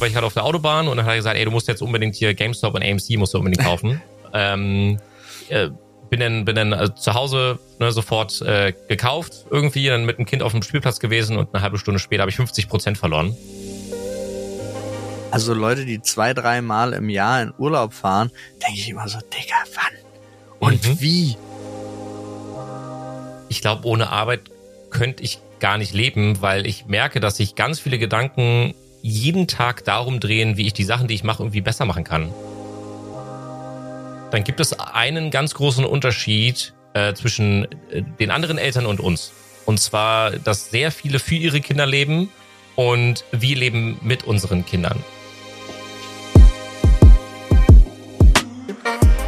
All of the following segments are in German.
war ich gerade auf der Autobahn und dann hat er gesagt, ey, du musst jetzt unbedingt hier GameStop und AMC musst du unbedingt kaufen. ähm, äh, bin dann, bin dann also zu Hause ne, sofort äh, gekauft, irgendwie, dann mit dem Kind auf dem Spielplatz gewesen und eine halbe Stunde später habe ich 50 Prozent verloren. Also Leute, die zwei, drei Mal im Jahr in Urlaub fahren, denke ich immer so, Digga, wann? Und mhm. wie? Ich glaube, ohne Arbeit könnte ich gar nicht leben, weil ich merke, dass sich ganz viele Gedanken jeden Tag darum drehen, wie ich die Sachen, die ich mache, irgendwie besser machen kann. Dann gibt es einen ganz großen Unterschied äh, zwischen äh, den anderen Eltern und uns. Und zwar, dass sehr viele für ihre Kinder leben und wir leben mit unseren Kindern.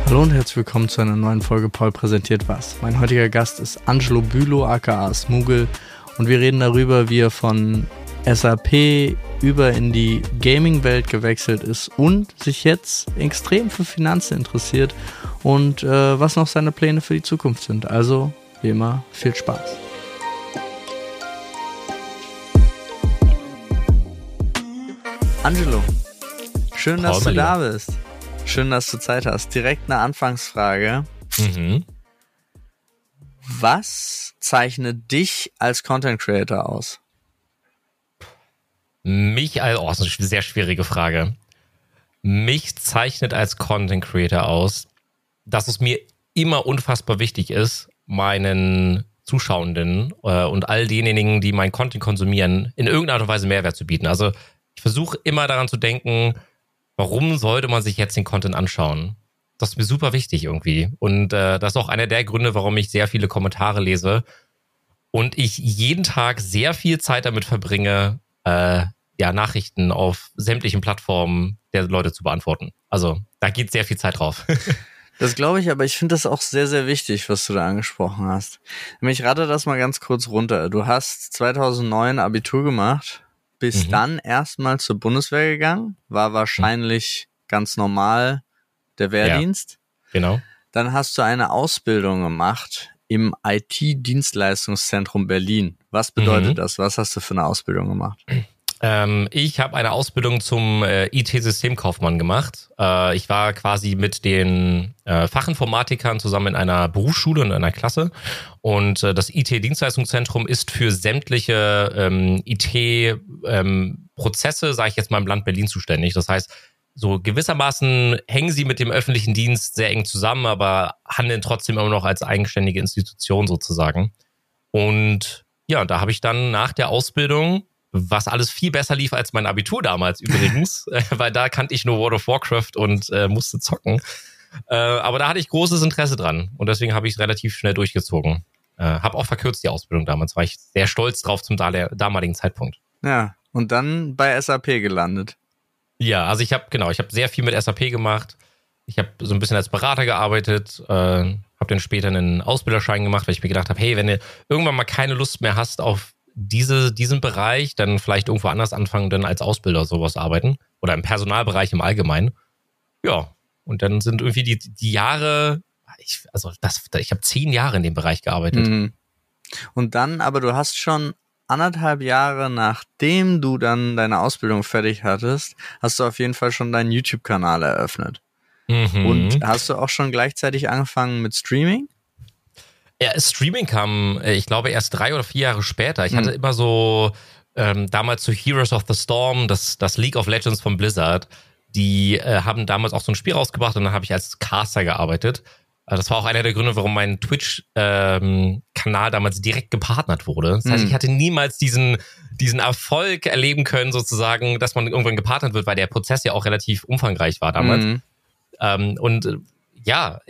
Hallo und herzlich willkommen zu einer neuen Folge Paul präsentiert was. Mein heutiger Gast ist Angelo Bülow aka Smoogle und wir reden darüber, wie er von SAP über in die Gaming-Welt gewechselt ist und sich jetzt extrem für Finanzen interessiert und äh, was noch seine Pläne für die Zukunft sind. Also, wie immer, viel Spaß. Angelo, schön, dass Paul, du da bist. Schön, dass du Zeit hast. Direkt eine Anfangsfrage. Mhm. Was zeichnet dich als Content Creator aus? Mich als, oh, ist eine sehr schwierige Frage. Mich zeichnet als Content Creator aus, dass es mir immer unfassbar wichtig ist, meinen Zuschauenden äh, und all denjenigen, die mein Content konsumieren, in irgendeiner Art und Weise Mehrwert zu bieten. Also ich versuche immer daran zu denken, warum sollte man sich jetzt den Content anschauen? Das ist mir super wichtig irgendwie. Und äh, das ist auch einer der Gründe, warum ich sehr viele Kommentare lese und ich jeden Tag sehr viel Zeit damit verbringe, äh, ja, Nachrichten auf sämtlichen Plattformen der Leute zu beantworten. Also da geht sehr viel Zeit drauf. Das glaube ich, aber ich finde das auch sehr, sehr wichtig, was du da angesprochen hast. Ich rate das mal ganz kurz runter. Du hast 2009 Abitur gemacht bist mhm. dann erstmal zur Bundeswehr gegangen, war wahrscheinlich mhm. ganz normal der Wehrdienst. Ja, genau. Dann hast du eine Ausbildung gemacht im IT-Dienstleistungszentrum Berlin. Was bedeutet mhm. das? Was hast du für eine Ausbildung gemacht? Ähm, ich habe eine Ausbildung zum äh, IT-Systemkaufmann gemacht. Äh, ich war quasi mit den äh, Fachinformatikern zusammen in einer Berufsschule in einer Klasse. Und äh, das IT-Dienstleistungszentrum ist für sämtliche ähm, IT-Prozesse, ähm, sage ich jetzt mal, im Land Berlin zuständig. Das heißt, so gewissermaßen hängen sie mit dem öffentlichen Dienst sehr eng zusammen, aber handeln trotzdem immer noch als eigenständige Institution sozusagen. Und ja, da habe ich dann nach der Ausbildung was alles viel besser lief als mein Abitur damals übrigens, äh, weil da kannte ich nur World of Warcraft und äh, musste zocken. Äh, aber da hatte ich großes Interesse dran und deswegen habe ich es relativ schnell durchgezogen. Äh, habe auch verkürzt die Ausbildung damals, war ich sehr stolz drauf zum damaligen Zeitpunkt. Ja, und dann bei SAP gelandet. Ja, also ich habe genau, ich habe sehr viel mit SAP gemacht. Ich habe so ein bisschen als Berater gearbeitet, äh, habe dann später einen Ausbilderschein gemacht, weil ich mir gedacht habe, hey, wenn du irgendwann mal keine Lust mehr hast auf diese, diesen Bereich, dann vielleicht irgendwo anders anfangen, dann als Ausbilder sowas arbeiten oder im Personalbereich im Allgemeinen. Ja, und dann sind irgendwie die, die Jahre, ich, also das, ich habe zehn Jahre in dem Bereich gearbeitet. Mhm. Und dann, aber du hast schon anderthalb Jahre nachdem du dann deine Ausbildung fertig hattest, hast du auf jeden Fall schon deinen YouTube-Kanal eröffnet. Mhm. Und hast du auch schon gleichzeitig angefangen mit Streaming? Ja, Streaming kam, äh, ich glaube, erst drei oder vier Jahre später. Ich mhm. hatte immer so ähm, damals zu Heroes of the Storm, das, das League of Legends von Blizzard. Die äh, haben damals auch so ein Spiel rausgebracht und dann habe ich als Caster gearbeitet. Äh, das war auch einer der Gründe, warum mein Twitch-Kanal ähm, damals direkt gepartnert wurde. Das heißt, mhm. ich hatte niemals diesen, diesen Erfolg erleben können, sozusagen, dass man irgendwann gepartnert wird, weil der Prozess ja auch relativ umfangreich war damals. Mhm. Ähm, und äh, ja,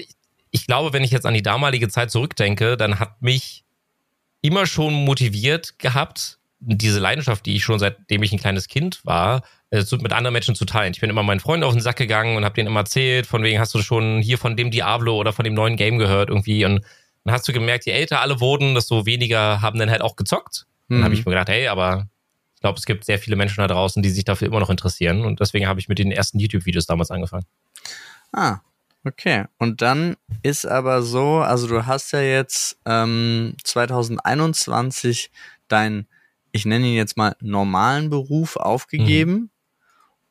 ich glaube, wenn ich jetzt an die damalige Zeit zurückdenke, dann hat mich immer schon motiviert gehabt, diese Leidenschaft, die ich schon seitdem ich ein kleines Kind war, äh, mit anderen Menschen zu teilen. Ich bin immer meinen Freunden auf den Sack gegangen und habe denen immer erzählt, von wegen hast du schon hier von dem Diablo oder von dem neuen Game gehört irgendwie und dann hast du gemerkt, je älter alle wurden, desto weniger haben dann halt auch gezockt. Mhm. Dann habe ich mir gedacht, hey, aber ich glaube, es gibt sehr viele Menschen da draußen, die sich dafür immer noch interessieren und deswegen habe ich mit den ersten YouTube-Videos damals angefangen. Ah, Okay, und dann ist aber so, also du hast ja jetzt ähm, 2021 deinen, ich nenne ihn jetzt mal normalen Beruf aufgegeben mhm.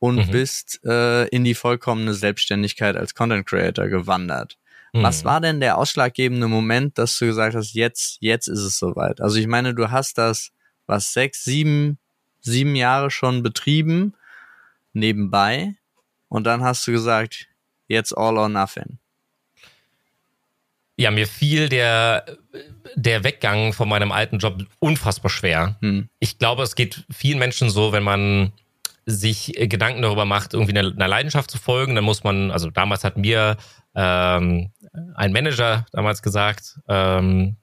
Und Mhm. bist äh, in die vollkommene Selbstständigkeit als Content Creator gewandert. Was Mhm. war denn der ausschlaggebende Moment, dass du gesagt hast, jetzt, jetzt ist es soweit? Also ich meine, du hast das, was, sechs, sieben, sieben Jahre schon betrieben, nebenbei, und dann hast du gesagt, jetzt all or nothing. Ja, mir fiel der, der Weggang von meinem alten Job unfassbar schwer. Hm. Ich glaube, es geht vielen Menschen so, wenn man sich äh, Gedanken darüber macht, irgendwie einer, Leidenschaft zu folgen, dann muss man, also damals hat mir ähm, ein Manager damals gesagt, ähm,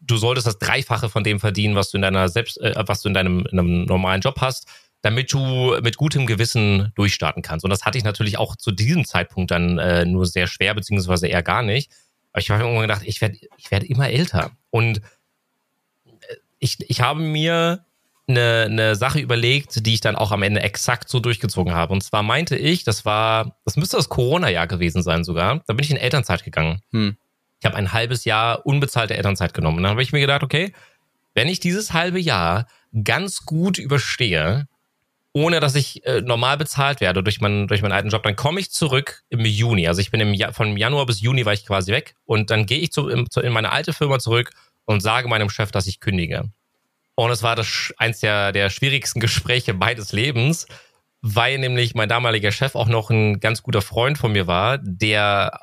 du solltest das Dreifache von dem verdienen, was du in deiner selbst, äh, was du in deinem, in einem normalen Job hast, damit du mit gutem Gewissen durchstarten kannst. Und das hatte ich natürlich auch zu diesem Zeitpunkt dann äh, nur sehr schwer, beziehungsweise eher gar nicht. Aber ich habe irgendwann gedacht, ich werde ich werd immer älter. Und äh, ich, ich habe mir eine, eine Sache überlegt, die ich dann auch am Ende exakt so durchgezogen habe. Und zwar meinte ich, das war, das müsste das Corona-Jahr gewesen sein sogar. Da bin ich in Elternzeit gegangen. Hm. Ich habe ein halbes Jahr unbezahlte Elternzeit genommen. Und dann habe ich mir gedacht, okay, wenn ich dieses halbe Jahr ganz gut überstehe, ohne dass ich äh, normal bezahlt werde durch meinen, durch meinen alten Job, dann komme ich zurück im Juni. Also ich bin im ja von Januar bis Juni war ich quasi weg und dann gehe ich zu, im, zu, in meine alte Firma zurück und sage meinem Chef, dass ich kündige. Und es war das eins der, der schwierigsten Gespräche meines Lebens, weil nämlich mein damaliger Chef auch noch ein ganz guter Freund von mir war, der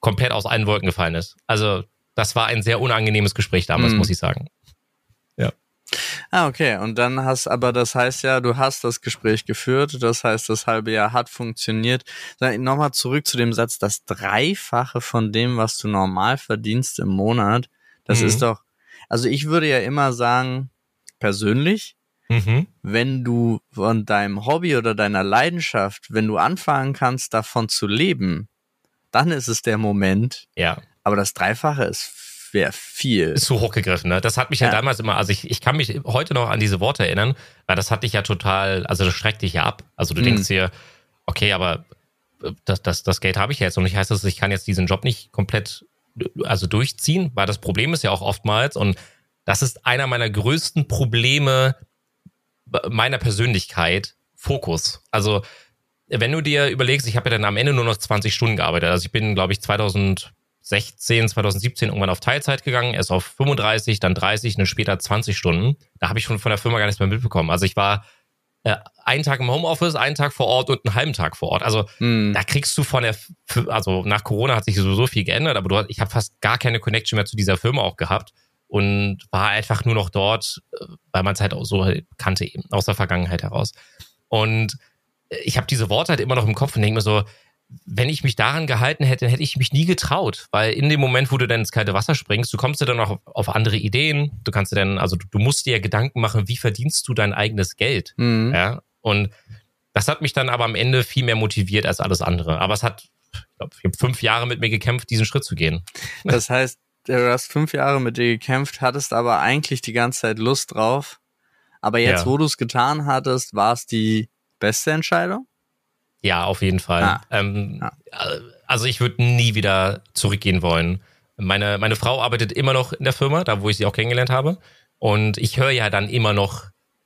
komplett aus allen Wolken gefallen ist. Also das war ein sehr unangenehmes Gespräch damals, Mhm. muss ich sagen. Ah, okay. Und dann hast, aber das heißt ja, du hast das Gespräch geführt. Das heißt, das halbe Jahr hat funktioniert. Nochmal zurück zu dem Satz, das Dreifache von dem, was du normal verdienst im Monat. Das Mhm. ist doch, also ich würde ja immer sagen, persönlich, Mhm. wenn du von deinem Hobby oder deiner Leidenschaft, wenn du anfangen kannst, davon zu leben, dann ist es der Moment. Ja. Aber das Dreifache ist wäre viel. ist zu hochgegriffen, ne? Das hat mich ja, Ja. damals immer, also ich, ich kann mich heute noch an diese Worte erinnern, weil das hat dich ja total, also das schreckt dich ja ab. Also du Mhm. denkst dir, okay, aber äh, das, das, das Geld habe ich jetzt und ich heißt das, ich kann jetzt diesen Job nicht komplett also durchziehen, weil das Problem ist ja auch oftmals und das ist einer meiner größten Probleme meiner Persönlichkeit, Fokus. Also wenn du dir überlegst, ich habe ja dann am Ende nur noch 20 Stunden gearbeitet. Also ich bin, glaube ich, 2016, 2017 irgendwann auf Teilzeit gegangen, erst auf 35, dann 30, dann später 20 Stunden. Da habe ich schon von der Firma gar nichts mehr mitbekommen. Also ich war äh, einen Tag im Homeoffice, einen Tag vor Ort und einen halben Tag vor Ort. Also Hm. da kriegst du von der, also nach Corona hat sich sowieso viel geändert, aber du, hast- ich habe fast gar keine Connection mehr zu dieser Firma auch gehabt und war einfach nur noch dort, äh, weil man es halt auch so kannte eben, aus der Vergangenheit heraus. Und äh, ich habe diese Worte halt immer noch im Kopf und denke mir so, wenn ich mich daran gehalten hätte, hätte ich mich nie getraut, weil in dem Moment, wo du dann ins kalte Wasser springst, du kommst ja dann auch auf, andere Ideen. Du kannst dir dann, also du, du musst dir ja Gedanken machen, wie verdienst du dein eigenes Geld? Hm. Ja, und das hat mich dann aber am Ende viel mehr motiviert als alles andere. Aber es hat, ich glaube, ich habe fünf Jahre mit mir gekämpft, diesen Schritt zu gehen. Das heißt, du hast fünf Jahre mit dir gekämpft, hattest aber eigentlich die ganze Zeit Lust drauf. Aber jetzt, Ja. wo du es getan hattest, war es die beste Entscheidung? Ja, auf jeden Fall. Ah. Ähm, Ah. Also ich würde nie wieder zurückgehen wollen. Meine, meine Frau arbeitet immer noch in der Firma, da wo ich sie auch kennengelernt habe. Und ich höre ja dann immer noch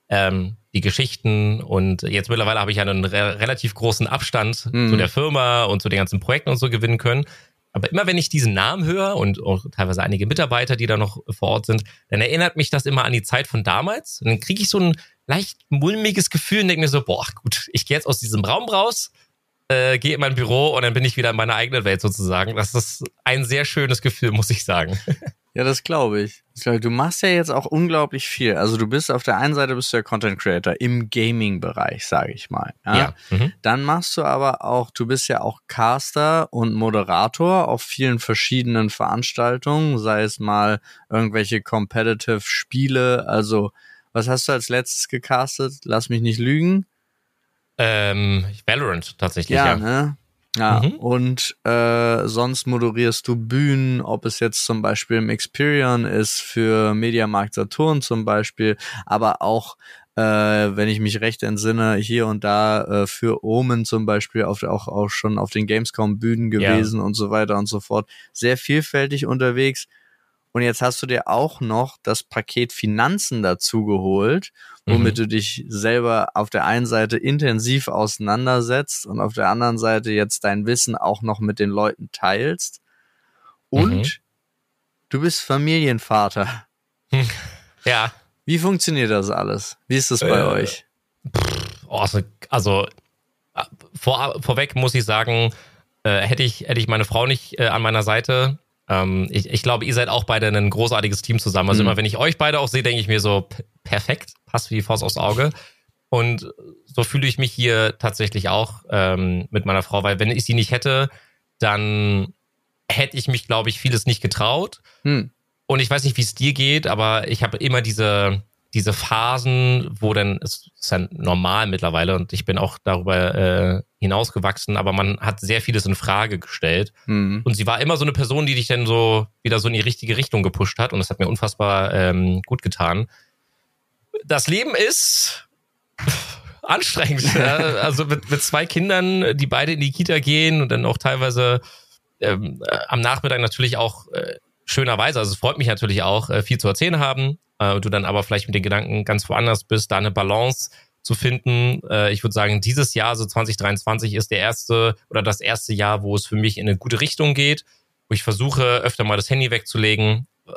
ähm, die Geschichten und jetzt mittlerweile habe ich ja einen re relativ großen Abstand Mhm. zu der Firma und zu den ganzen Projekten und so gewinnen können. Aber immer wenn ich diesen Namen höre und auch teilweise einige Mitarbeiter, die da noch vor Ort sind, dann erinnert mich das immer an die Zeit von damals. Und dann kriege ich so ein leicht mulmiges Gefühl und denke mir so, boah, gut, ich gehe jetzt aus diesem Raum raus, äh, gehe in mein Büro und dann bin ich wieder in meiner eigenen Welt sozusagen. Das ist ein sehr schönes Gefühl, muss ich sagen. Ja, das glaube ich. Das glaub ich. Du machst ja jetzt auch unglaublich viel. Also du bist auf der einen Seite bist du ja Content Creator im Gaming-Bereich, sage ich mal. Ja. Mhm. Dann machst du aber auch, du bist ja auch Caster und Moderator auf vielen verschiedenen Veranstaltungen, sei es mal irgendwelche Competitive Spiele. Also, was hast du als letztes gecastet? Lass mich nicht lügen. Ähm, Valorant tatsächlich, Ja, ja. ne? Ja, Mhm. und äh, sonst moderierst du Bühnen, ob es jetzt zum Beispiel im Experion ist für Mediamarkt Saturn zum Beispiel, aber auch, äh, wenn ich mich recht entsinne, hier und da äh, für Omen zum Beispiel auf, auch, auch schon auf den Gamescom Bühnen Ja. gewesen und so weiter und so fort. Sehr vielfältig unterwegs. Und jetzt hast du dir auch noch das Paket Finanzen dazu geholt, womit mhm. du dich selber auf der einen Seite intensiv auseinandersetzt und auf der anderen Seite jetzt dein Wissen auch noch mit den Leuten teilst. Und mhm. du bist Familienvater. Ja. Wie funktioniert das alles? Wie ist das bei äh, euch? Oh, also äh, vor, vorweg muss ich sagen, äh, hätte ich hätte ich meine Frau nicht äh, an meiner Seite, ähm, ich, ich glaube, ihr seid auch beide ein großartiges Team zusammen. Also mhm. immer, wenn ich euch beide auch sehe, denke ich mir so, perfekt, passt wie die Faust aufs Auge. Und so fühle ich mich hier tatsächlich auch ähm, mit meiner Frau, weil wenn ich sie nicht hätte, dann hätte ich mich, glaube ich, vieles nicht getraut. Mhm. Und ich weiß nicht, wie es dir geht, aber ich habe immer diese, diese Phasen, wo dann, es ist ja normal mittlerweile und ich bin auch darüber äh, hinausgewachsen, aber man hat sehr vieles in Frage gestellt. Mhm. Und sie war immer so eine Person, die dich dann so wieder so in die richtige Richtung gepusht hat und das hat mir unfassbar ähm, gut getan. Das Leben ist anstrengend. ja? Also mit, mit zwei Kindern, die beide in die Kita gehen und dann auch teilweise ähm, äh, am Nachmittag natürlich auch äh, schönerweise, also es freut mich natürlich auch, äh, viel zu erzählen haben, äh, du dann aber vielleicht mit den Gedanken ganz woanders bist, da eine Balance zu finden. Äh, ich würde sagen, dieses Jahr, so 2023, ist der erste oder das erste Jahr, wo es für mich in eine gute Richtung geht, wo ich versuche, öfter mal das Handy wegzulegen, äh,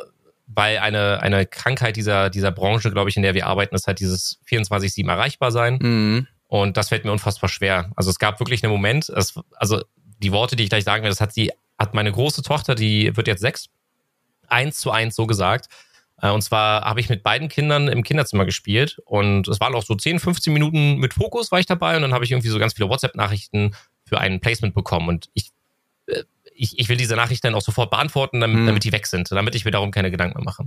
weil eine, eine Krankheit dieser, dieser Branche, glaube ich, in der wir arbeiten, ist halt dieses 24-7 erreichbar sein. Mhm. Und das fällt mir unfassbar schwer. Also es gab wirklich einen Moment, es, also die Worte, die ich gleich sagen werde, das hat sie, hat meine große Tochter, die wird jetzt sechs, eins zu eins so gesagt. Äh, und zwar habe ich mit beiden Kindern im Kinderzimmer gespielt und es waren auch so 10, 15 Minuten mit Fokus war ich dabei und dann habe ich irgendwie so ganz viele WhatsApp-Nachrichten für ein Placement bekommen und ich, äh, ich, ich will diese Nachrichten dann auch sofort beantworten, damit, mhm. damit die weg sind, damit ich mir darum keine Gedanken mehr mache.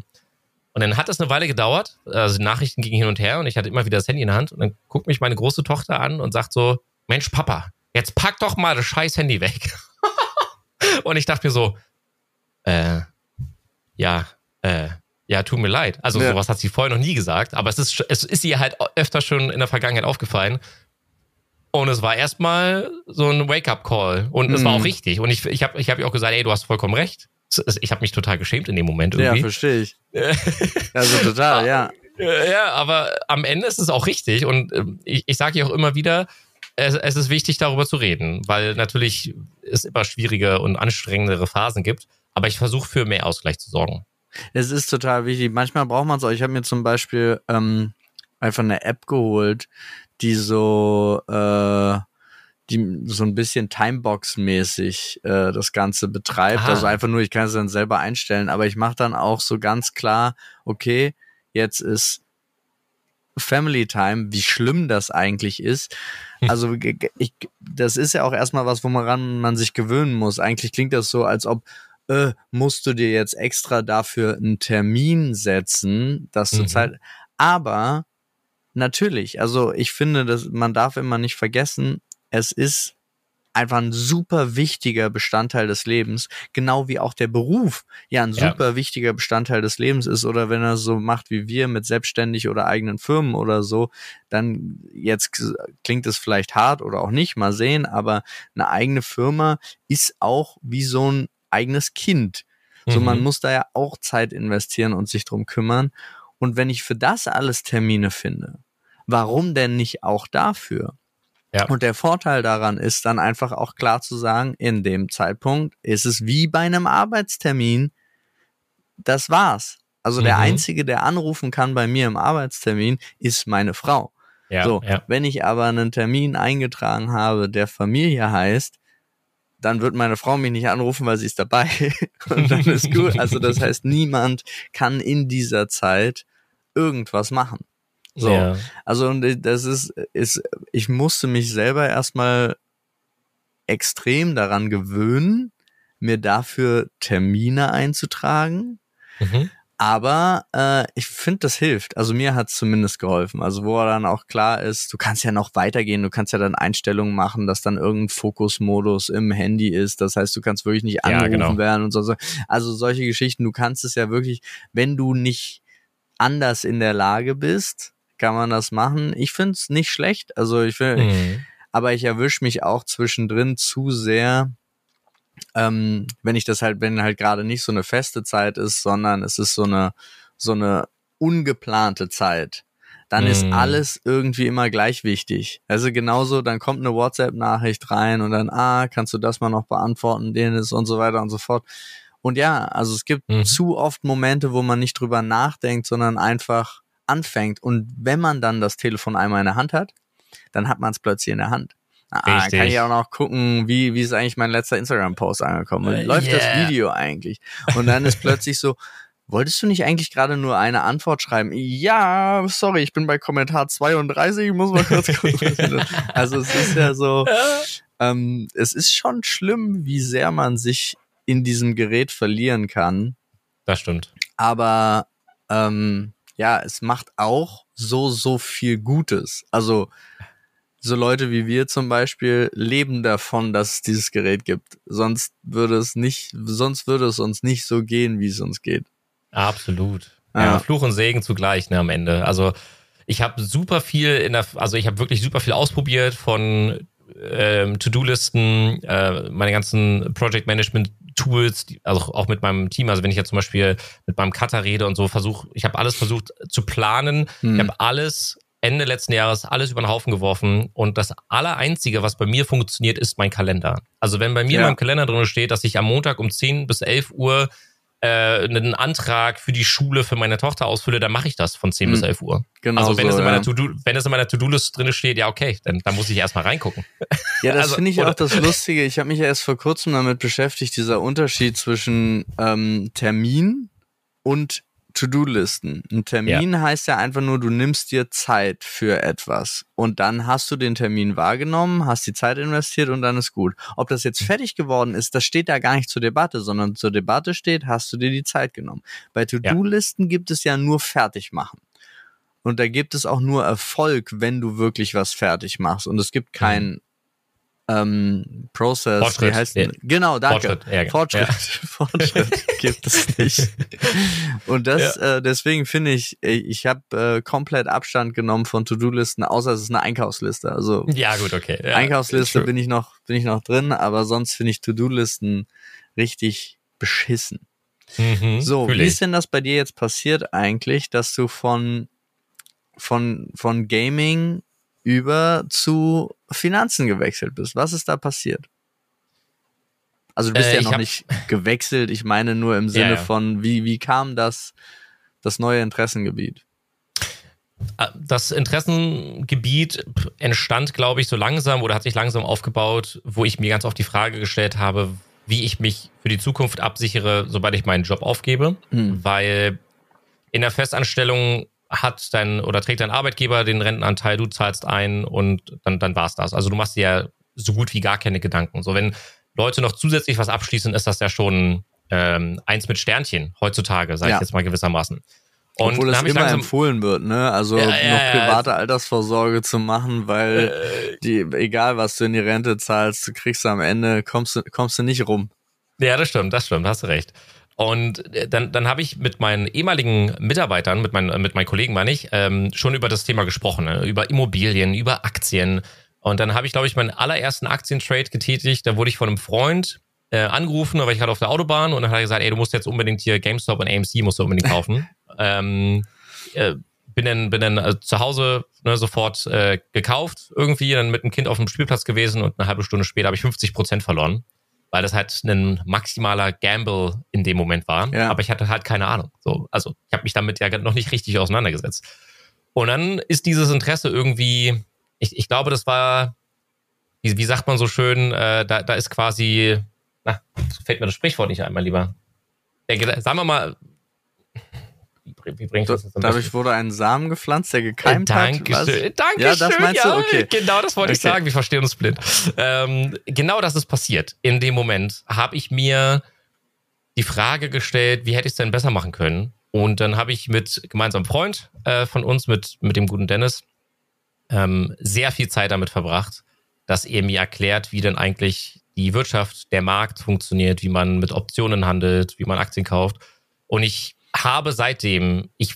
Und dann hat es eine Weile gedauert, also die Nachrichten gingen hin und her und ich hatte immer wieder das Handy in der Hand und dann guckt mich meine große Tochter an und sagt so, Mensch Papa, jetzt pack doch mal das scheiß Handy weg. und ich dachte mir so, äh, ja, äh, ja, tut mir leid. Also ja. sowas hat sie vorher noch nie gesagt, aber es ist, es ist ihr halt öfter schon in der Vergangenheit aufgefallen. Und es war erstmal so ein Wake-up-Call. Und mhm. es war auch mhm. richtig. Und ich, ich habe ich hab ihr auch gesagt, ey, du hast vollkommen recht. Ich habe mich total geschämt in dem Moment irgendwie. Ja, verstehe ich. also total, ja. Ja, aber am Ende ist es auch richtig. Und ähm, ich, ich sage ja auch immer wieder, es, es ist wichtig, darüber zu reden, weil natürlich es immer schwierige und anstrengendere Phasen gibt. Aber ich versuche für mehr Ausgleich zu sorgen. Es ist total wichtig. Manchmal braucht man es auch. Ich habe mir zum Beispiel ähm, einfach eine App geholt, die so äh, die so ein bisschen Timebox-mäßig äh, das Ganze betreibt. Aha. Also einfach nur, ich kann es dann selber einstellen, aber ich mache dann auch so ganz klar, okay, jetzt ist Family Time, wie schlimm das eigentlich ist. Also ich, das ist ja auch erstmal was, woran man sich gewöhnen muss. Eigentlich klingt das so, als ob äh, musst du dir jetzt extra dafür einen Termin setzen, das mhm. zur Zeit. Aber natürlich, also ich finde, dass man darf immer nicht vergessen, es ist einfach ein super wichtiger Bestandteil des Lebens, genau wie auch der Beruf ja ein super ja. wichtiger Bestandteil des Lebens ist oder wenn er so macht wie wir mit selbstständig oder eigenen Firmen oder so, dann jetzt klingt es vielleicht hart oder auch nicht, mal sehen, aber eine eigene Firma ist auch wie so ein eigenes Kind. So, mhm. man muss da ja auch Zeit investieren und sich drum kümmern. Und wenn ich für das alles Termine finde, warum denn nicht auch dafür? Ja. Und der Vorteil daran ist dann einfach auch klar zu sagen, in dem Zeitpunkt ist es wie bei einem Arbeitstermin, das war's. Also mhm. der Einzige, der anrufen kann bei mir im Arbeitstermin, ist meine Frau. Ja, so, ja. wenn ich aber einen Termin eingetragen habe, der Familie heißt, dann wird meine Frau mich nicht anrufen, weil sie ist dabei. und dann ist gut. Also das heißt, niemand kann in dieser Zeit irgendwas machen. So. Ja. Also und das ist, ist, ich musste mich selber erstmal extrem daran gewöhnen, mir dafür Termine einzutragen. Mhm. Aber äh, ich finde, das hilft. Also mir hat es zumindest geholfen. Also wo dann auch klar ist, du kannst ja noch weitergehen, du kannst ja dann Einstellungen machen, dass dann irgendein Fokusmodus im Handy ist. Das heißt, du kannst wirklich nicht angerufen ja, genau. werden und so. Also solche Geschichten, du kannst es ja wirklich, wenn du nicht anders in der Lage bist, kann man das machen. Ich finde es nicht schlecht. Also ich will, mhm. aber ich erwische mich auch zwischendrin zu sehr ähm, wenn ich das halt, wenn halt gerade nicht so eine feste Zeit ist, sondern es ist so eine, so eine ungeplante Zeit, dann ist Mm. alles irgendwie immer gleich wichtig. Also genauso, dann kommt eine WhatsApp-Nachricht rein und dann, ah, kannst du das mal noch beantworten, den ist und so weiter und so fort. Und ja, also es gibt Mhm. zu oft Momente, wo man nicht drüber nachdenkt, sondern einfach anfängt. Und wenn man dann das Telefon einmal in der Hand hat, dann hat man es plötzlich in der Hand. Ah, kann ich auch noch gucken, wie, wie ist eigentlich mein letzter Instagram-Post angekommen? Äh, Läuft das yeah. Video eigentlich? Und dann ist plötzlich so, wolltest du nicht eigentlich gerade nur eine Antwort schreiben? Ja, sorry, ich bin bei Kommentar 32, ich muss mal kurz gucken. also es ist ja so, ähm, es ist schon schlimm, wie sehr man sich in diesem Gerät verlieren kann. Das stimmt. Aber ähm, ja, es macht auch so, so viel Gutes. Also so Leute wie wir zum Beispiel leben davon, dass es dieses Gerät gibt. Sonst würde es nicht, sonst würde es uns nicht so gehen, wie es uns geht. Absolut. Ja. Ja. Fluch und Segen zugleich, ne, am Ende. Also ich habe super viel in der, also ich habe wirklich super viel ausprobiert von ähm, To-Do-Listen, äh, meine ganzen Project Management Tools, die, also auch mit meinem Team. Also wenn ich jetzt zum Beispiel mit meinem Cutter rede und so versuche, ich habe alles versucht zu planen. Hm. Ich habe alles Ende letzten Jahres alles über den Haufen geworfen und das Allereinzige, was bei mir funktioniert, ist mein Kalender. Also wenn bei mir Ja. in meinem Kalender drin steht, dass ich am Montag um 10 bis 11 Uhr äh, einen Antrag für die Schule für meine Tochter ausfülle, dann mache ich das von 10 Hm. bis 11 Uhr. Genau also wenn, so, es in ja. meiner To-Do, wenn es in meiner To-Do-List drin steht, ja okay, dann, dann muss ich erstmal reingucken. Ja, das Also, finde ich oder- auch das Lustige. Ich habe mich ja erst vor kurzem damit beschäftigt, dieser Unterschied zwischen ähm, Termin und To-Do-Listen. Ein Termin heißt ja einfach nur, du nimmst dir Zeit für etwas und dann hast du den Termin wahrgenommen, hast die Zeit investiert und dann ist gut. Ob das jetzt fertig geworden ist, das steht da gar nicht zur Debatte, sondern zur Debatte steht, hast du dir die Zeit genommen. Bei To-Do-Listen gibt es ja nur fertig machen. Und da gibt es auch nur Erfolg, wenn du wirklich was fertig machst. Und es gibt kein ähm, Process. Fortschritt. Wie heißt Ja. Genau, danke. Fortschritt, ja. Fortschritt. Ja. Fortschritt gibt es nicht. Und das, äh, deswegen finde ich, ich habe äh, komplett Abstand genommen von To-Do-Listen, außer es ist eine Einkaufsliste. Also Ja, gut, okay. Ja, Einkaufsliste bin ich noch, bin ich noch drin, aber sonst finde ich To-Do-Listen richtig beschissen. Mhm, So, wie ist denn das bei dir jetzt passiert eigentlich, dass du von, von, von Gaming über zu Finanzen gewechselt bist? Was ist da passiert? Also du bist Äh, ja noch nicht gewechselt, ich meine nur im Sinne ja. von, wie, wie kam das, das neue Interessengebiet? Das Interessengebiet entstand, glaube ich, so langsam oder hat sich langsam aufgebaut, wo ich mir ganz oft die Frage gestellt habe, wie ich mich für die Zukunft absichere, sobald ich meinen Job aufgebe. Hm. Weil in der Festanstellung hat dein oder trägt dein Arbeitgeber den Rentenanteil, du zahlst ein und dann, dann war's das. Also du machst dir ja so gut wie gar keine Gedanken. So, wenn Leute noch zusätzlich was abschließen, ist das ja schon ähm, eins mit Sternchen heutzutage, sage Ja. ich jetzt mal gewissermaßen. Und Obwohl es immer empfohlen wird, ne? Also Ja, noch ja, ja. private Altersvorsorge zu machen, weil Äh, die, egal was du in die Rente zahlst, du kriegst am Ende, kommst du, kommst du nicht rum. Ja, das stimmt, das stimmt, hast du recht. Und äh, dann, dann habe ich mit meinen ehemaligen Mitarbeitern, mit meinen, mit meinen Kollegen meine ich, ähm, schon über das Thema gesprochen, ne? über Immobilien, über Aktien. Und dann habe ich, glaube ich, meinen allerersten Aktientrade getätigt. Da wurde ich von einem Freund äh, angerufen, war ich gerade auf der Autobahn und dann hat er gesagt, ey, du musst jetzt unbedingt hier GameStop und AMC musst du unbedingt kaufen. ähm, äh, bin dann, bin dann äh, zu Hause ne, sofort äh, gekauft, irgendwie, dann mit dem Kind auf dem Spielplatz gewesen und eine halbe Stunde später habe ich 50 Prozent verloren weil das halt ein maximaler Gamble in dem Moment war. Ja. Aber ich hatte halt keine Ahnung. So, also ich habe mich damit ja noch nicht richtig auseinandergesetzt. Und dann ist dieses Interesse irgendwie, ich, ich glaube, das war, wie, wie sagt man so schön, äh, da, da ist quasi, na, fällt mir das Sprichwort nicht ein, mein Lieber. Der, sagen wir mal, wie, bring- wie bringe ich das jetzt Dadurch wurde ein Samen gepflanzt, der gekeimt hat. Was? Dankeschön. Dankeschön. Ja, das meinst du? ja, Okay. Genau, das wollte ich Okay. sagen. Wir verstehen uns blind. Ähm, genau das ist passiert. In dem Moment habe ich mir die Frage gestellt, wie hätte ich es denn besser machen können? Und dann habe ich mit gemeinsamen Freund äh, von uns, mit, mit dem guten Dennis, ähm, sehr viel Zeit damit verbracht, dass er mir erklärt, wie denn eigentlich die Wirtschaft, der Markt funktioniert, wie man mit Optionen handelt, wie man Aktien kauft. Und ich habe seitdem, ich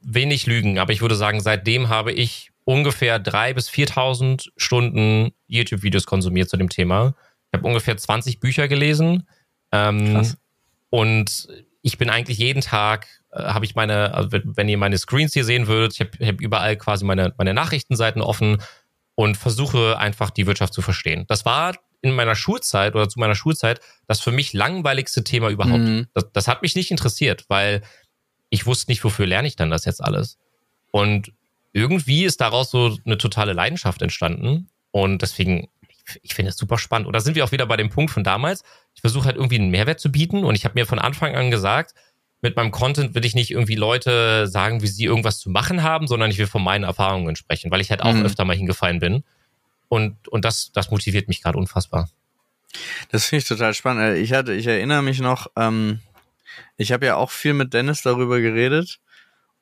will nicht lügen, aber ich würde sagen, seitdem habe ich ungefähr drei bis 4.000 Stunden YouTube-Videos konsumiert zu dem Thema. Ich habe ungefähr 20 Bücher gelesen. Ähm, Krass. Und ich bin eigentlich jeden Tag, äh, habe ich meine, also wenn ihr meine Screens hier sehen würdet, ich habe hab überall quasi meine, meine Nachrichtenseiten offen und versuche einfach die Wirtschaft zu verstehen. Das war in meiner Schulzeit oder zu meiner Schulzeit das für mich langweiligste Thema überhaupt. Mhm. Das, das hat mich nicht interessiert, weil ich wusste nicht, wofür lerne ich dann das jetzt alles. Und irgendwie ist daraus so eine totale Leidenschaft entstanden. Und deswegen, ich, ich finde es super spannend. Und da sind wir auch wieder bei dem Punkt von damals. Ich versuche halt irgendwie einen Mehrwert zu bieten. Und ich habe mir von Anfang an gesagt, mit meinem Content will ich nicht irgendwie Leute sagen, wie sie irgendwas zu machen haben, sondern ich will von meinen Erfahrungen sprechen, weil ich halt auch mhm. öfter mal hingefallen bin. Und, und das, das motiviert mich gerade unfassbar. Das finde ich total spannend. Äh, ich hatte, ich erinnere mich noch, ähm, ich habe ja auch viel mit Dennis darüber geredet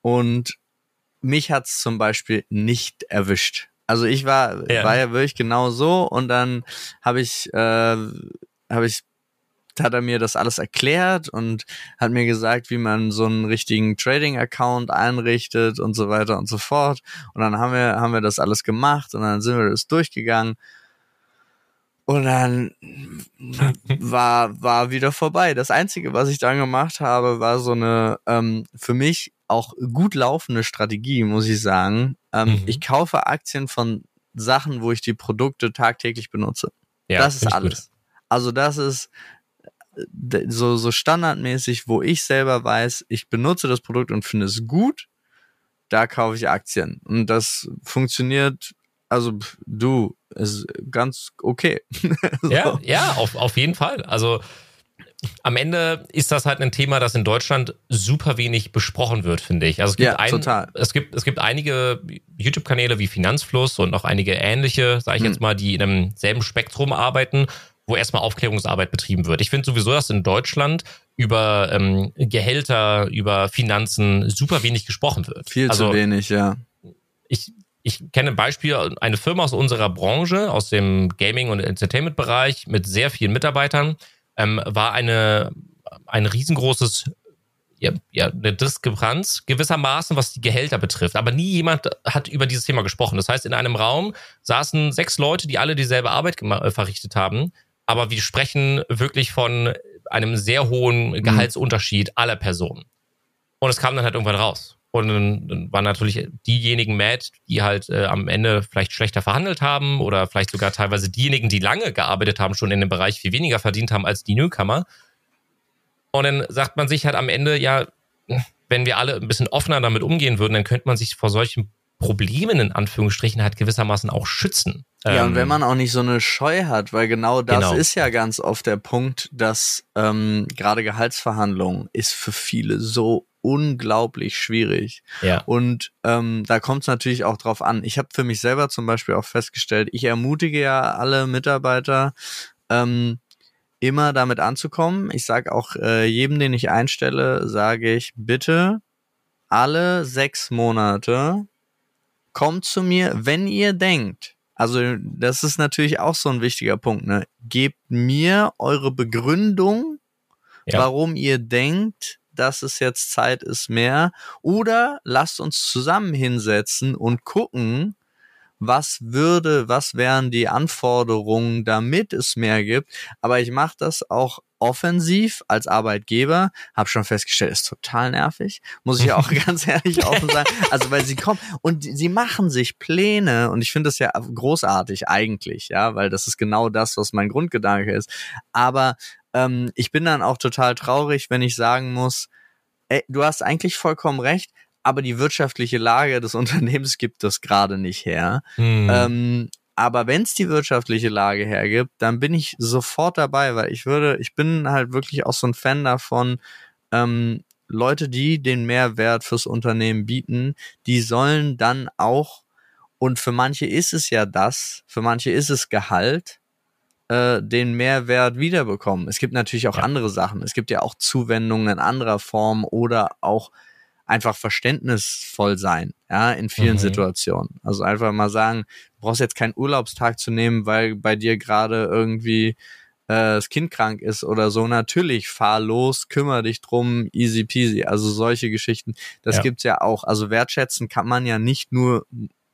und mich hat's zum Beispiel nicht erwischt. Also ich war, ja. war ja wirklich genau so und dann habe ich, äh, habe ich hat er mir das alles erklärt und hat mir gesagt, wie man so einen richtigen Trading-Account einrichtet und so weiter und so fort. Und dann haben wir, haben wir das alles gemacht und dann sind wir das durchgegangen. Und dann war, war wieder vorbei. Das Einzige, was ich dann gemacht habe, war so eine ähm, für mich auch gut laufende Strategie, muss ich sagen. Ähm, mhm. Ich kaufe Aktien von Sachen, wo ich die Produkte tagtäglich benutze. Ja, das ist alles. Gut. Also das ist so, so standardmäßig, wo ich selber weiß, ich benutze das Produkt und finde es gut, da kaufe ich Aktien. Und das funktioniert, also du, ist ganz okay. so. Ja, ja, auf, auf jeden Fall. Also am Ende ist das halt ein Thema, das in Deutschland super wenig besprochen wird, finde ich. Also es gibt, ja, ein, total. Es gibt, es gibt einige YouTube-Kanäle wie Finanzfluss und noch einige ähnliche, sage ich hm. jetzt mal, die in einem selben Spektrum arbeiten wo erstmal Aufklärungsarbeit betrieben wird. Ich finde sowieso, dass in Deutschland über ähm, Gehälter, über Finanzen super wenig gesprochen wird. Viel also, zu wenig, ja. Ich, ich kenne ein Beispiel, eine Firma aus unserer Branche, aus dem Gaming- und Entertainment-Bereich mit sehr vielen Mitarbeitern, ähm, war eine, ein riesengroßes ja, ja, eine Diskrepanz gewissermaßen, was die Gehälter betrifft. Aber nie jemand hat über dieses Thema gesprochen. Das heißt, in einem Raum saßen sechs Leute, die alle dieselbe Arbeit äh, verrichtet haben aber wir sprechen wirklich von einem sehr hohen mhm. Gehaltsunterschied aller Personen. Und es kam dann halt irgendwann raus. Und dann waren natürlich diejenigen mad, die halt äh, am Ende vielleicht schlechter verhandelt haben oder vielleicht sogar teilweise diejenigen, die lange gearbeitet haben, schon in dem Bereich viel weniger verdient haben als die Newcomer. Und dann sagt man sich halt am Ende, ja, wenn wir alle ein bisschen offener damit umgehen würden, dann könnte man sich vor solchen Problemen in Anführungsstrichen halt gewissermaßen auch schützen. Ja, ähm, und wenn man auch nicht so eine Scheu hat, weil genau das genau. ist ja ganz oft der Punkt, dass ähm, gerade Gehaltsverhandlungen ist für viele so unglaublich schwierig. Ja. Und ähm, da kommt es natürlich auch drauf an. Ich habe für mich selber zum Beispiel auch festgestellt, ich ermutige ja alle Mitarbeiter, ähm, immer damit anzukommen. Ich sage auch äh, jedem, den ich einstelle, sage ich, bitte alle sechs Monate kommt zu mir, wenn ihr denkt, also das ist natürlich auch so ein wichtiger Punkt. Ne? Gebt mir eure Begründung, ja. warum ihr denkt, dass es jetzt Zeit ist mehr. Oder lasst uns zusammen hinsetzen und gucken, was würde, was wären die Anforderungen, damit es mehr gibt. Aber ich mache das auch offensiv als Arbeitgeber, habe schon festgestellt, ist total nervig, muss ich auch ganz ehrlich offen sagen. Also weil sie kommen und sie machen sich Pläne und ich finde das ja großartig eigentlich, ja, weil das ist genau das, was mein Grundgedanke ist. Aber ähm, ich bin dann auch total traurig, wenn ich sagen muss, ey, du hast eigentlich vollkommen recht, aber die wirtschaftliche Lage des Unternehmens gibt das gerade nicht her. Mhm. Ähm, aber wenn es die wirtschaftliche Lage hergibt, dann bin ich sofort dabei, weil ich würde, ich bin halt wirklich auch so ein Fan davon, ähm, Leute, die den Mehrwert fürs Unternehmen bieten, die sollen dann auch, und für manche ist es ja das, für manche ist es Gehalt, äh, den Mehrwert wiederbekommen. Es gibt natürlich auch ja. andere Sachen. Es gibt ja auch Zuwendungen in anderer Form oder auch einfach verständnisvoll sein, ja, in vielen mhm. Situationen. Also einfach mal sagen, du brauchst jetzt keinen Urlaubstag zu nehmen, weil bei dir gerade irgendwie äh, das Kind krank ist oder so. Natürlich, fahr los, kümmere dich drum, easy peasy. Also solche Geschichten, das ja. gibt's ja auch. Also wertschätzen kann man ja nicht nur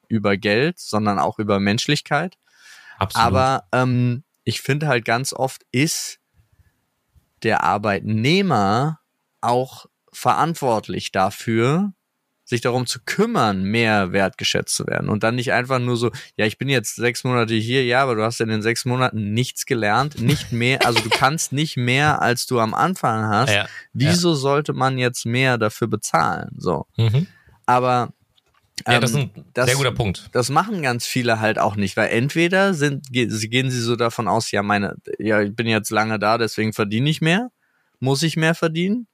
über Geld, sondern auch über Menschlichkeit. Absolut. Aber ähm, ich finde halt ganz oft ist der Arbeitnehmer auch verantwortlich dafür, sich darum zu kümmern, mehr wertgeschätzt zu werden und dann nicht einfach nur so, ja, ich bin jetzt sechs Monate hier, ja, aber du hast in den sechs Monaten nichts gelernt, nicht mehr, also du kannst nicht mehr, als du am Anfang hast. Ja, Wieso ja. sollte man jetzt mehr dafür bezahlen? So. Mhm. Aber ja, das ist ein ähm, das, sehr guter Punkt. Das machen ganz viele halt auch nicht, weil entweder sind, gehen sie so davon aus, ja, meine, ja, ich bin jetzt lange da, deswegen verdiene ich mehr, muss ich mehr verdienen.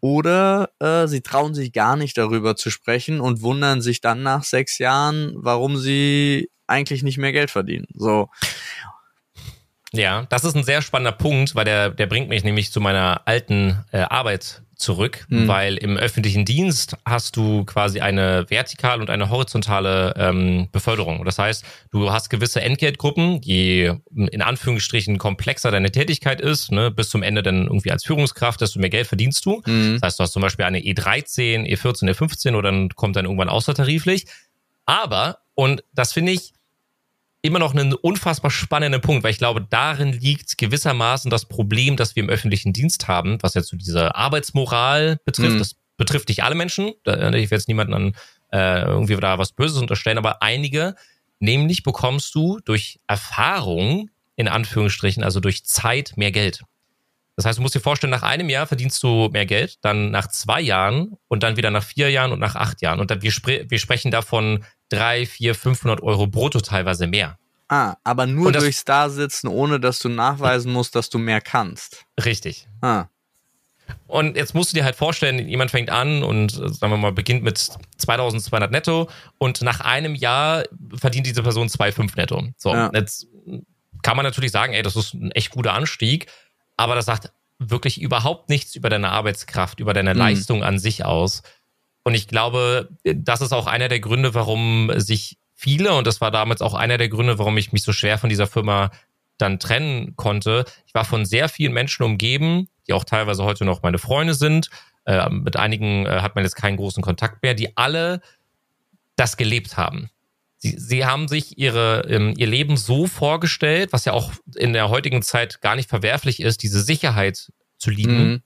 Oder äh, sie trauen sich gar nicht darüber zu sprechen und wundern sich dann nach sechs Jahren, warum sie eigentlich nicht mehr Geld verdienen. So. Ja, das ist ein sehr spannender Punkt, weil der, der bringt mich nämlich zu meiner alten äh, Arbeit zurück, mhm. weil im öffentlichen Dienst hast du quasi eine vertikale und eine horizontale ähm, Beförderung. Das heißt, du hast gewisse Entgeltgruppen, je in Anführungsstrichen komplexer deine Tätigkeit ist, ne, bis zum Ende dann irgendwie als Führungskraft, desto mehr Geld verdienst du. Mhm. Das heißt, du hast zum Beispiel eine E13, E14, E15 oder dann kommt dann irgendwann außertariflich. Aber, und das finde ich, immer noch einen unfassbar spannenden Punkt, weil ich glaube, darin liegt gewissermaßen das Problem, das wir im öffentlichen Dienst haben, was jetzt so diese Arbeitsmoral betrifft. Mhm. Das betrifft nicht alle Menschen. Ich werde jetzt niemanden an äh, irgendwie da was Böses unterstellen, aber einige, nämlich bekommst du durch Erfahrung, in Anführungsstrichen, also durch Zeit mehr Geld. Das heißt, du musst dir vorstellen, nach einem Jahr verdienst du mehr Geld, dann nach zwei Jahren und dann wieder nach vier Jahren und nach acht Jahren. Und dann, wir, spre wir sprechen davon drei, vier, 500 Euro brutto teilweise mehr. Ah, aber nur das, durchs Dasitzen, ohne dass du nachweisen musst, dass du mehr kannst. Richtig. Ah. Und jetzt musst du dir halt vorstellen, jemand fängt an und sagen wir mal beginnt mit 2200 netto und nach einem Jahr verdient diese Person 2,5 netto. So, ja. jetzt kann man natürlich sagen, ey, das ist ein echt guter Anstieg, aber das sagt wirklich überhaupt nichts über deine Arbeitskraft, über deine mhm. Leistung an sich aus. Und ich glaube, das ist auch einer der Gründe, warum sich viele, und das war damals auch einer der Gründe, warum ich mich so schwer von dieser Firma dann trennen konnte. Ich war von sehr vielen Menschen umgeben, die auch teilweise heute noch meine Freunde sind. Äh, mit einigen äh, hat man jetzt keinen großen Kontakt mehr, die alle das gelebt haben. Sie, sie haben sich ihre, ähm, ihr Leben so vorgestellt, was ja auch in der heutigen Zeit gar nicht verwerflich ist, diese Sicherheit zu lieben. Mhm.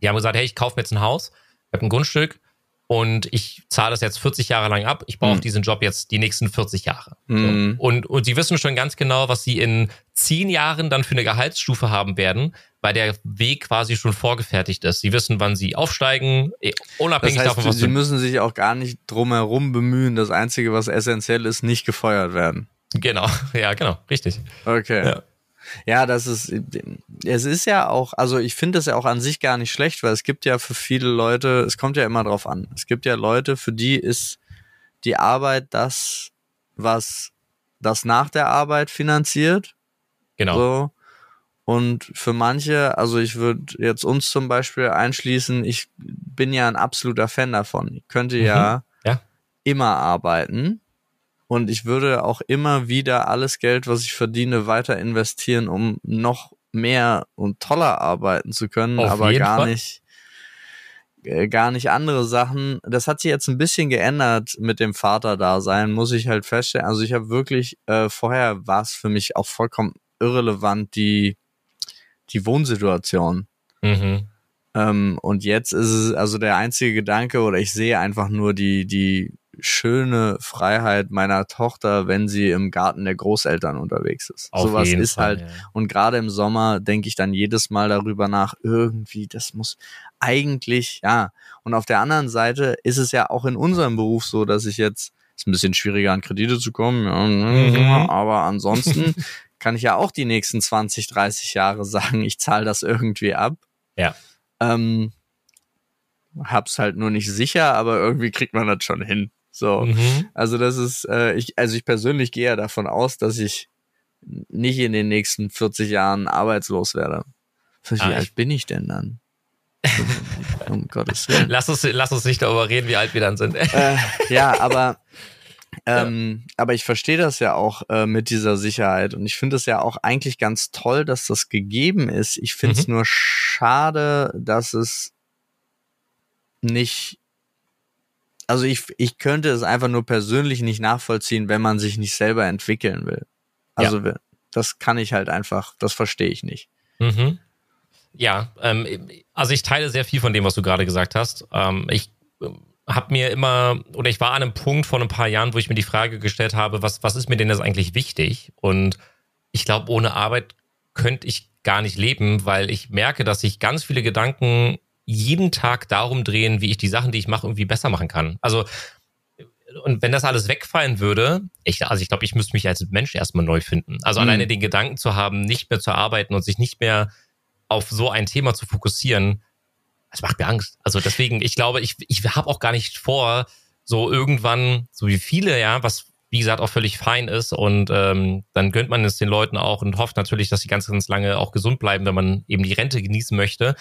Die haben gesagt, hey, ich kaufe mir jetzt ein Haus, ich habe ein Grundstück, und ich zahle das jetzt 40 Jahre lang ab. Ich brauche mhm. diesen Job jetzt die nächsten 40 Jahre. Mhm. So. Und, und sie wissen schon ganz genau, was sie in zehn Jahren dann für eine Gehaltsstufe haben werden, weil der Weg quasi schon vorgefertigt ist. Sie wissen, wann sie aufsteigen, eh, unabhängig das heißt, davon, was sie müssen sich auch gar nicht drumherum bemühen. Das Einzige, was essentiell ist, nicht gefeuert werden. Genau, ja, genau, richtig. Okay. Ja. Ja, das ist, es ist ja auch, also ich finde es ja auch an sich gar nicht schlecht, weil es gibt ja für viele Leute, es kommt ja immer drauf an. Es gibt ja Leute, für die ist die Arbeit das, was das nach der Arbeit finanziert. Genau. So. Und für manche, also ich würde jetzt uns zum Beispiel einschließen, ich bin ja ein absoluter Fan davon. Ich könnte ja, mhm. ja. immer arbeiten und ich würde auch immer wieder alles Geld, was ich verdiene, weiter investieren, um noch mehr und toller arbeiten zu können, Auf aber gar Fall. nicht äh, gar nicht andere Sachen. Das hat sich jetzt ein bisschen geändert mit dem Vater-Dasein, muss ich halt feststellen. Also ich habe wirklich, äh, vorher war es für mich auch vollkommen irrelevant, die, die Wohnsituation. Mhm. Ähm, und jetzt ist es also der einzige Gedanke, oder ich sehe einfach nur die, die schöne Freiheit meiner Tochter, wenn sie im Garten der Großeltern unterwegs ist. Auf Sowas ist Fall, halt, ja. und gerade im Sommer denke ich dann jedes Mal darüber nach, irgendwie, das muss eigentlich, ja. Und auf der anderen Seite ist es ja auch in unserem Beruf so, dass ich jetzt, ist ein bisschen schwieriger an Kredite zu kommen, ja, mhm. aber ansonsten kann ich ja auch die nächsten 20, 30 Jahre sagen, ich zahle das irgendwie ab. Ja. Ähm, hab's halt nur nicht sicher, aber irgendwie kriegt man das schon hin. So. Mhm. Also das ist, äh, ich, also ich persönlich gehe ja davon aus, dass ich nicht in den nächsten 40 Jahren arbeitslos werde. Wie ah, alt bin ich denn dann? um Gottes Willen. Lass uns, lass uns nicht darüber reden, wie alt wir dann sind. äh, ja, aber ähm, ja. aber ich verstehe das ja auch äh, mit dieser Sicherheit und ich finde es ja auch eigentlich ganz toll, dass das gegeben ist. Ich finde es mhm. nur schade, dass es nicht also ich, ich könnte es einfach nur persönlich nicht nachvollziehen, wenn man sich nicht selber entwickeln will. Also ja. das kann ich halt einfach, das verstehe ich nicht. Mhm. Ja, ähm, also ich teile sehr viel von dem, was du gerade gesagt hast. Ähm, ich ähm, habe mir immer, oder ich war an einem Punkt vor ein paar Jahren, wo ich mir die Frage gestellt habe, was, was ist mir denn das eigentlich wichtig? Und ich glaube, ohne Arbeit könnte ich gar nicht leben, weil ich merke, dass sich ganz viele Gedanken jeden Tag darum drehen, wie ich die Sachen, die ich mache, irgendwie besser machen kann. Also, und wenn das alles wegfallen würde, ich, also ich glaube, ich müsste mich als Mensch erstmal neu finden. Also mhm. alleine den Gedanken zu haben, nicht mehr zu arbeiten und sich nicht mehr auf so ein Thema zu fokussieren, das macht mir Angst. Also deswegen, ich glaube, ich, ich habe auch gar nicht vor, so irgendwann, so wie viele, ja, was wie gesagt auch völlig fein ist und ähm, dann gönnt man es den Leuten auch und hofft natürlich, dass sie ganz, ganz lange auch gesund bleiben, wenn man eben die Rente genießen möchte.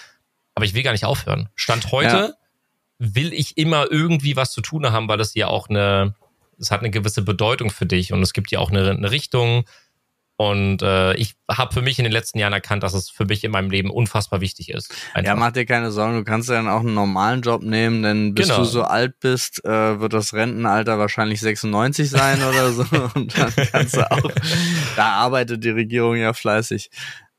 Aber ich will gar nicht aufhören. Stand heute ja. will ich immer irgendwie was zu tun haben, weil das ja auch eine, es hat eine gewisse Bedeutung für dich und es gibt ja auch eine, eine Richtung und äh, ich habe für mich in den letzten Jahren erkannt, dass es für mich in meinem Leben unfassbar wichtig ist. Einfach. Ja, mach dir keine Sorgen, du kannst ja dann auch einen normalen Job nehmen, denn bis genau. du so alt bist, äh, wird das Rentenalter wahrscheinlich 96 sein oder so. Und dann kannst du auch, da arbeitet die Regierung ja fleißig.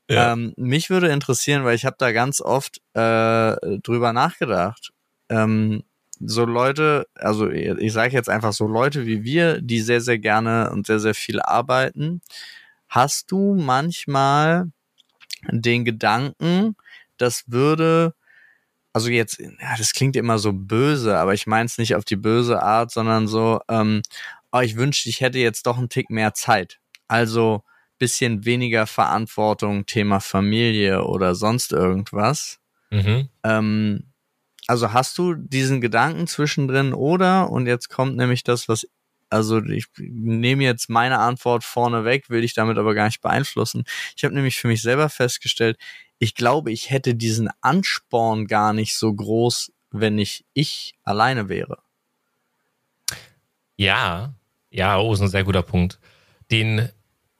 Ja. Ähm, mich würde interessieren, weil ich habe da ganz oft äh, drüber nachgedacht. Ähm, so Leute, also ich sage jetzt einfach so Leute wie wir, die sehr, sehr gerne und sehr, sehr viel arbeiten, Hast du manchmal den Gedanken, das würde, also jetzt, ja, das klingt immer so böse, aber ich meine es nicht auf die böse Art, sondern so, ähm, oh, ich wünschte, ich hätte jetzt doch einen Tick mehr Zeit. Also bisschen weniger Verantwortung, Thema Familie oder sonst irgendwas. Mhm. Ähm, also hast du diesen Gedanken zwischendrin oder, und jetzt kommt nämlich das, was also ich nehme jetzt meine Antwort vorne weg, will ich damit aber gar nicht beeinflussen. Ich habe nämlich für mich selber festgestellt, ich glaube, ich hätte diesen Ansporn gar nicht so groß, wenn ich ich alleine wäre. Ja, ja, oh, ist ein sehr guter Punkt. Den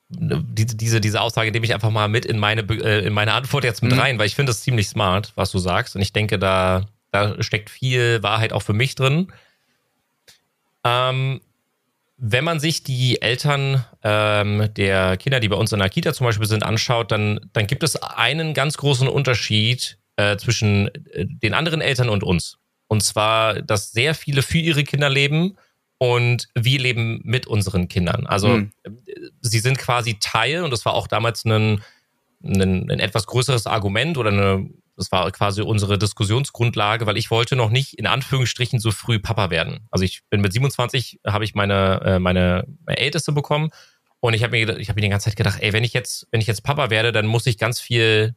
diese, diese, diese Aussage nehme ich einfach mal mit in meine, äh, in meine Antwort jetzt mit mhm. rein, weil ich finde das ziemlich smart, was du sagst. Und ich denke, da, da steckt viel Wahrheit auch für mich drin. Ähm, wenn man sich die Eltern ähm, der Kinder, die bei uns in der Kita zum Beispiel sind, anschaut, dann, dann gibt es einen ganz großen Unterschied äh, zwischen äh, den anderen Eltern und uns. Und zwar, dass sehr viele für ihre Kinder leben und wir leben mit unseren Kindern. Also hm. sie sind quasi Teil, und das war auch damals ein, ein, ein etwas größeres Argument oder eine das war quasi unsere Diskussionsgrundlage, weil ich wollte noch nicht in Anführungsstrichen so früh Papa werden. Also ich bin mit 27 habe ich meine äh, meine Älteste bekommen und ich habe mir ich habe mir die ganze Zeit gedacht, ey, wenn ich jetzt wenn ich jetzt Papa werde, dann muss ich ganz viel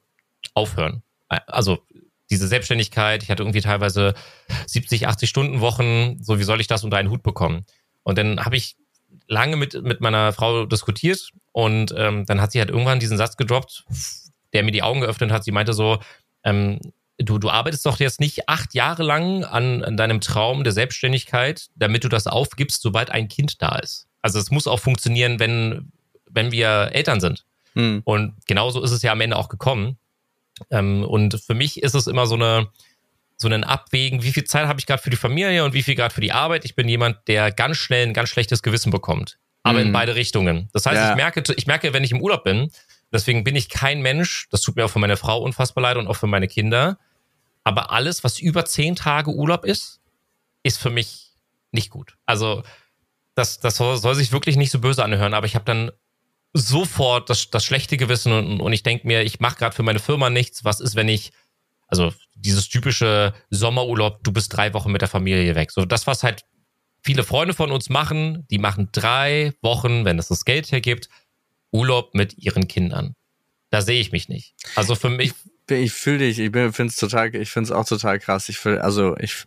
aufhören. Also diese Selbstständigkeit, ich hatte irgendwie teilweise 70, 80 Stunden Wochen, so wie soll ich das unter einen Hut bekommen? Und dann habe ich lange mit mit meiner Frau diskutiert und ähm, dann hat sie halt irgendwann diesen Satz gedroppt, der mir die Augen geöffnet hat. Sie meinte so, ähm, du, du arbeitest doch jetzt nicht acht Jahre lang an, an deinem Traum der Selbstständigkeit, damit du das aufgibst, sobald ein Kind da ist. Also es muss auch funktionieren, wenn, wenn wir Eltern sind. Hm. Und genauso ist es ja am Ende auch gekommen. Ähm, und für mich ist es immer so eine, so ein Abwägen, wie viel Zeit habe ich gerade für die Familie und wie viel gerade für die Arbeit. Ich bin jemand, der ganz schnell ein ganz schlechtes Gewissen bekommt. Aber hm. in beide Richtungen. Das heißt, ja. ich merke, ich merke, wenn ich im Urlaub bin, Deswegen bin ich kein Mensch, das tut mir auch für meine Frau unfassbar leid und auch für meine Kinder. Aber alles, was über zehn Tage Urlaub ist, ist für mich nicht gut. Also das, das soll sich wirklich nicht so böse anhören, aber ich habe dann sofort das, das schlechte Gewissen und, und ich denke mir, ich mache gerade für meine Firma nichts. Was ist, wenn ich, also dieses typische Sommerurlaub, du bist drei Wochen mit der Familie weg. So das, was halt viele Freunde von uns machen, die machen drei Wochen, wenn es das Geld hergibt, Urlaub mit ihren Kindern. Da sehe ich mich nicht. Also für mich. Ich, ich fühle dich, ich finde es total, ich finde es auch total krass. Ich fühl, also ich,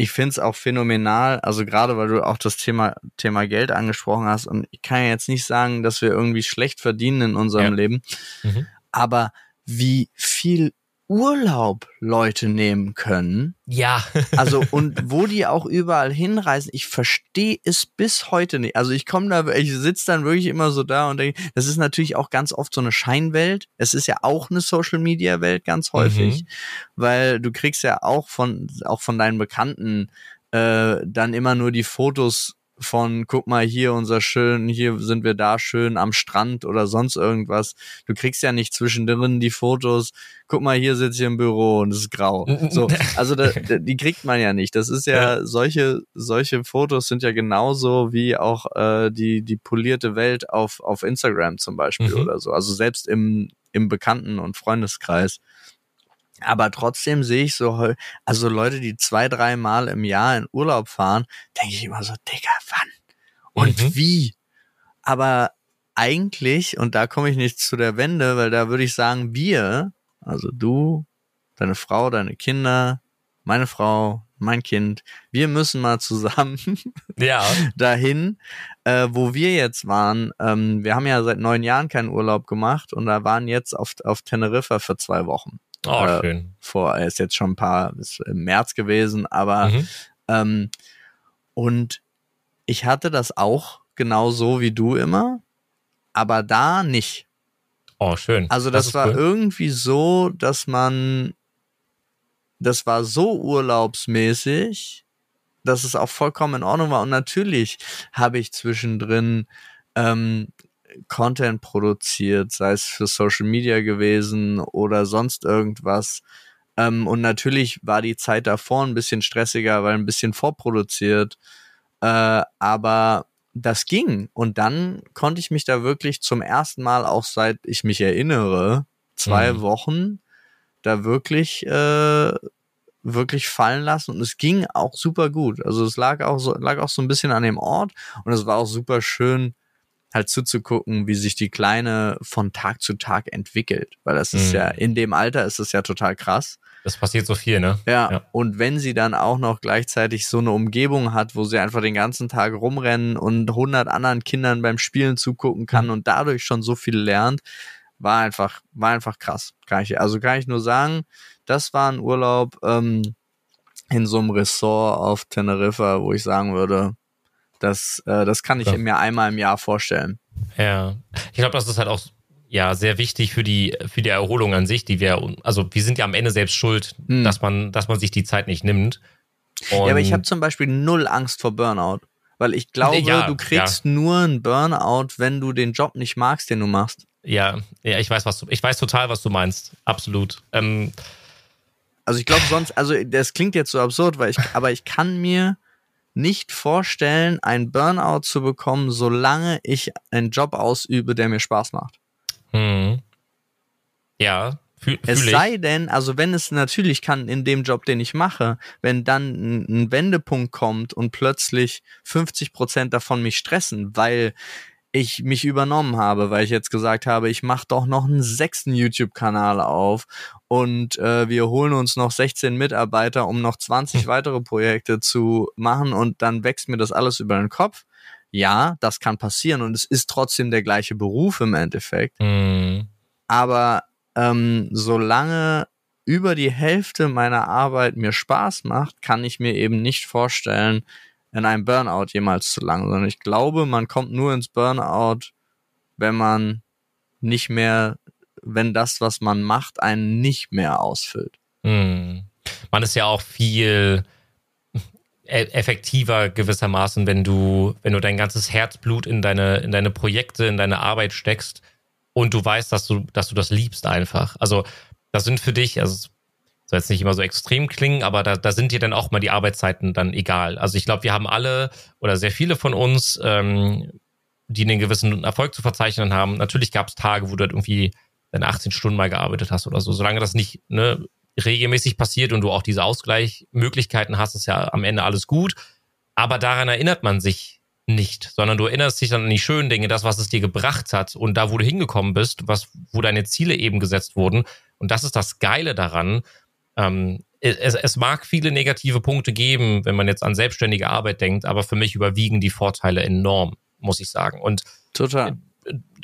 ich finde es auch phänomenal, also gerade weil du auch das Thema, Thema Geld angesprochen hast und ich kann ja jetzt nicht sagen, dass wir irgendwie schlecht verdienen in unserem ja. Leben, mhm. aber wie viel Urlaub Leute nehmen können. Ja. also und wo die auch überall hinreisen, ich verstehe es bis heute nicht. Also ich komme da, ich sitze dann wirklich immer so da und denke, das ist natürlich auch ganz oft so eine Scheinwelt. Es ist ja auch eine Social Media Welt ganz häufig, mhm. weil du kriegst ja auch von auch von deinen Bekannten äh, dann immer nur die Fotos von guck mal hier unser schön, hier sind wir da schön am Strand oder sonst irgendwas. Du kriegst ja nicht zwischendrin die Fotos, guck mal hier sitze ich im Büro und es ist grau. So, also da, die kriegt man ja nicht. Das ist ja, ja, solche solche Fotos sind ja genauso wie auch äh, die die polierte Welt auf auf Instagram zum Beispiel mhm. oder so. Also selbst im im Bekannten und Freundeskreis. Aber trotzdem sehe ich so, also Leute, die zwei, drei Mal im Jahr in Urlaub fahren, denke ich immer so, Digga, wann? Und mhm. wie? Aber eigentlich, und da komme ich nicht zu der Wende, weil da würde ich sagen, wir, also du, deine Frau, deine Kinder, meine Frau, mein Kind, wir müssen mal zusammen ja. dahin, äh, wo wir jetzt waren. Ähm, wir haben ja seit neun Jahren keinen Urlaub gemacht und da waren jetzt auf, auf Teneriffa für zwei Wochen. Oh, äh, schön. Vor, er ist jetzt schon ein paar, ist im März gewesen, aber mhm. ähm, und ich hatte das auch genau so wie du immer, aber da nicht. Oh, schön. Also das, das war cool. irgendwie so, dass man, das war so urlaubsmäßig, dass es auch vollkommen in Ordnung war. Und natürlich habe ich zwischendrin ähm, Content produziert, sei es für Social Media gewesen oder sonst irgendwas. Ähm, und natürlich war die Zeit davor ein bisschen stressiger, weil ein bisschen vorproduziert. Äh, aber das ging. Und dann konnte ich mich da wirklich zum ersten Mal, auch seit ich mich erinnere, zwei mhm. Wochen da wirklich äh, wirklich fallen lassen und es ging auch super gut. Also es lag auch so lag auch so ein bisschen an dem Ort und es war auch super schön halt zuzugucken, wie sich die Kleine von Tag zu Tag entwickelt. Weil das ist mhm. ja, in dem Alter ist es ja total krass. Das passiert so viel, ne? Ja, ja, Und wenn sie dann auch noch gleichzeitig so eine Umgebung hat, wo sie einfach den ganzen Tag rumrennen und hundert anderen Kindern beim Spielen zugucken kann mhm. und dadurch schon so viel lernt, war einfach, war einfach krass. Kann ich, also kann ich nur sagen, das war ein Urlaub ähm, in so einem Ressort auf Teneriffa, wo ich sagen würde, das, äh, das kann ich ja. mir einmal im Jahr vorstellen. Ja, ich glaube, das ist halt auch ja sehr wichtig für die für die Erholung an sich, die wir also wir sind ja am Ende selbst schuld, hm. dass man dass man sich die Zeit nicht nimmt. Und ja, aber ich habe zum Beispiel null Angst vor Burnout, weil ich glaube, ja, du kriegst ja. nur einen Burnout, wenn du den Job nicht magst, den du machst. Ja, ja, ich weiß was du, ich weiß total, was du meinst, absolut. Ähm, also ich glaube sonst, also das klingt jetzt so absurd, weil ich, aber ich kann mir nicht vorstellen, ein Burnout zu bekommen, solange ich einen Job ausübe, der mir Spaß macht. Hm. Ja, fühl, es sei denn, also wenn es natürlich kann in dem Job, den ich mache, wenn dann ein, ein Wendepunkt kommt und plötzlich 50 Prozent davon mich stressen, weil ich mich übernommen habe, weil ich jetzt gesagt habe, ich mache doch noch einen sechsten YouTube-Kanal auf und äh, wir holen uns noch 16 Mitarbeiter, um noch 20 weitere Projekte zu machen und dann wächst mir das alles über den Kopf. Ja, das kann passieren und es ist trotzdem der gleiche Beruf im Endeffekt. Mhm. Aber ähm, solange über die Hälfte meiner Arbeit mir Spaß macht, kann ich mir eben nicht vorstellen, in einem Burnout jemals zu lang, sondern ich glaube, man kommt nur ins Burnout, wenn man nicht mehr, wenn das, was man macht, einen nicht mehr ausfüllt. Hm. Man ist ja auch viel e-, effektiver gewissermaßen, wenn du, wenn du dein ganzes Herzblut in deine, in deine Projekte, in deine Arbeit steckst und du weißt, dass du, dass du das liebst einfach. Also, das sind für dich, also soll jetzt nicht immer so extrem klingen, aber da, da sind dir dann auch mal die Arbeitszeiten dann egal. Also ich glaube, wir haben alle oder sehr viele von uns, ähm, die einen gewissen Erfolg zu verzeichnen haben. Natürlich gab es Tage, wo du halt irgendwie deine 18 Stunden mal gearbeitet hast oder so. Solange das nicht ne, regelmäßig passiert und du auch diese Ausgleichmöglichkeiten hast, ist ja am Ende alles gut. Aber daran erinnert man sich nicht, sondern du erinnerst dich dann an die schönen Dinge, das, was es dir gebracht hat und da, wo du hingekommen bist, was, wo deine Ziele eben gesetzt wurden. Und das ist das Geile daran, ähm, es, es mag viele negative Punkte geben, wenn man jetzt an selbstständige Arbeit denkt, aber für mich überwiegen die Vorteile enorm, muss ich sagen. Und total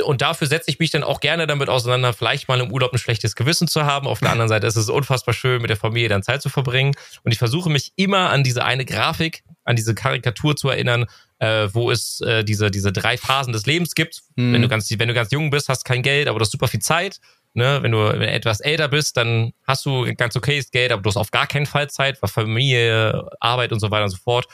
und dafür setze ich mich dann auch gerne damit auseinander, vielleicht mal im Urlaub ein schlechtes Gewissen zu haben. Auf der anderen Seite ist es unfassbar schön, mit der Familie dann Zeit zu verbringen. Und ich versuche mich immer an diese eine Grafik, an diese Karikatur zu erinnern, äh, wo es äh, diese, diese drei Phasen des Lebens gibt. Hm. Wenn, du ganz, wenn du ganz jung bist, hast kein Geld, aber du hast super viel Zeit. Ne, wenn du etwas älter bist, dann hast du ganz okayes Geld, aber du hast auf gar keinen Fall Zeit, weil Familie, Arbeit und so weiter und so fort.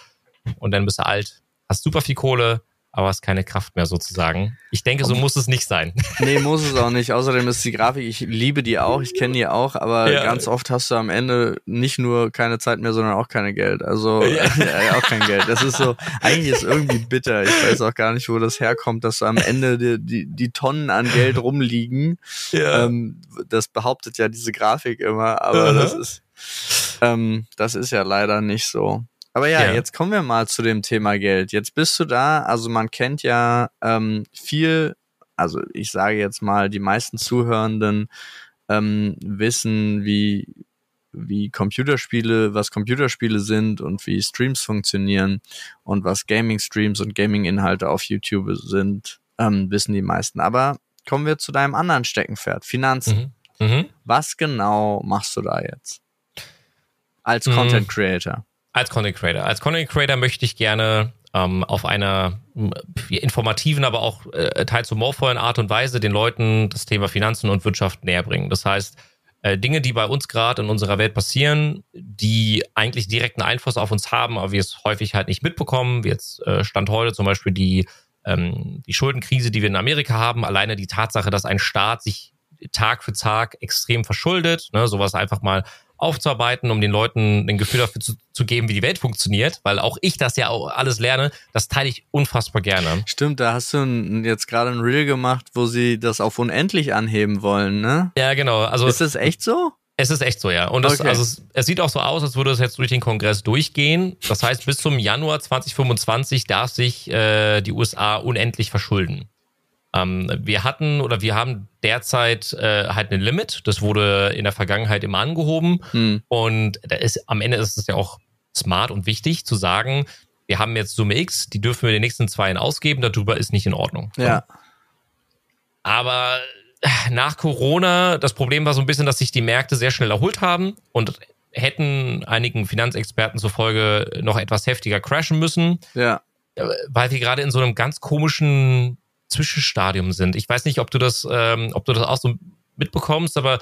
Und dann bist du alt, hast super viel Kohle, aber hast keine Kraft mehr sozusagen. Ich denke, so muss es nicht sein. Nee, muss es auch nicht. Außerdem ist die Grafik, ich liebe die auch, ich kenne die auch, aber ja. ganz oft hast du am Ende nicht nur keine Zeit mehr, sondern auch keine Geld. Also ja. äh, auch kein Geld. Das ist so, eigentlich ist irgendwie bitter. Ich weiß auch gar nicht, wo das herkommt, dass am Ende die, die, die Tonnen an Geld rumliegen. Ja. Ähm, das behauptet ja diese Grafik immer, aber -huh. das ist ähm, das ist ja leider nicht so. Aber ja, ja, jetzt kommen wir mal zu dem Thema Geld. Jetzt bist du da, also man kennt ja ähm, viel, also ich sage jetzt mal, die meisten Zuhörenden ähm, wissen, wie, wie Computerspiele, was Computerspiele sind und wie Streams funktionieren und was Gaming-Streams und Gaming-Inhalte auf YouTube sind, ähm, wissen die meisten. Aber kommen wir zu deinem anderen Steckenpferd, Finanzen. Mhm. Mhm. Was genau machst du da jetzt? Als mhm. Content Creator. Als Content Creator. Als Content Creator möchte ich gerne ähm, auf einer informativen, aber auch äh, teils humorvollen Art und Weise den Leuten das Thema Finanzen und Wirtschaft näher bringen. Das heißt, äh, Dinge, die bei uns gerade in unserer Welt passieren, die eigentlich direkten Einfluss auf uns haben, aber wir es häufig halt nicht mitbekommen, wie jetzt äh, Stand heute zum Beispiel die, ähm, die Schuldenkrise, die wir in Amerika haben, alleine die Tatsache, dass ein Staat sich Tag für Tag extrem verschuldet, ne, sowas einfach mal aufzuarbeiten, um den Leuten ein Gefühl dafür zu, zu geben, wie die Welt funktioniert, weil auch ich das ja auch alles lerne, das teile ich unfassbar gerne. Stimmt, da hast du jetzt gerade ein Reel gemacht, wo sie das auf unendlich anheben wollen, ne? Ja, genau. Also ist das echt so? Es ist echt so, ja. Und das, okay. also es, es, sieht auch so aus, als würde es jetzt durch den Kongress durchgehen. Das heißt, bis zum Januar 2025 darf sich äh, die USA unendlich verschulden. Ähm, wir hatten oder wir haben derzeit äh, halt ein Limit. Das wurde in der Vergangenheit immer angehoben. Hm. Und da ist, am Ende ist es ja auch smart und wichtig zu sagen, wir haben jetzt Summe X, die dürfen wir den nächsten zwei Jahren ausgeben, darüber ist nicht in Ordnung. Ja. Aber äh, nach Corona, das Problem war so ein bisschen, dass sich die Märkte sehr schnell erholt haben und hätten einigen Finanzexperten zufolge noch etwas heftiger crashen müssen. Ja. Äh, weil wir gerade in so einem ganz komischen Zwischenstadium sind. Ich weiß nicht, ob du das, ähm, ob du das auch so mitbekommst, aber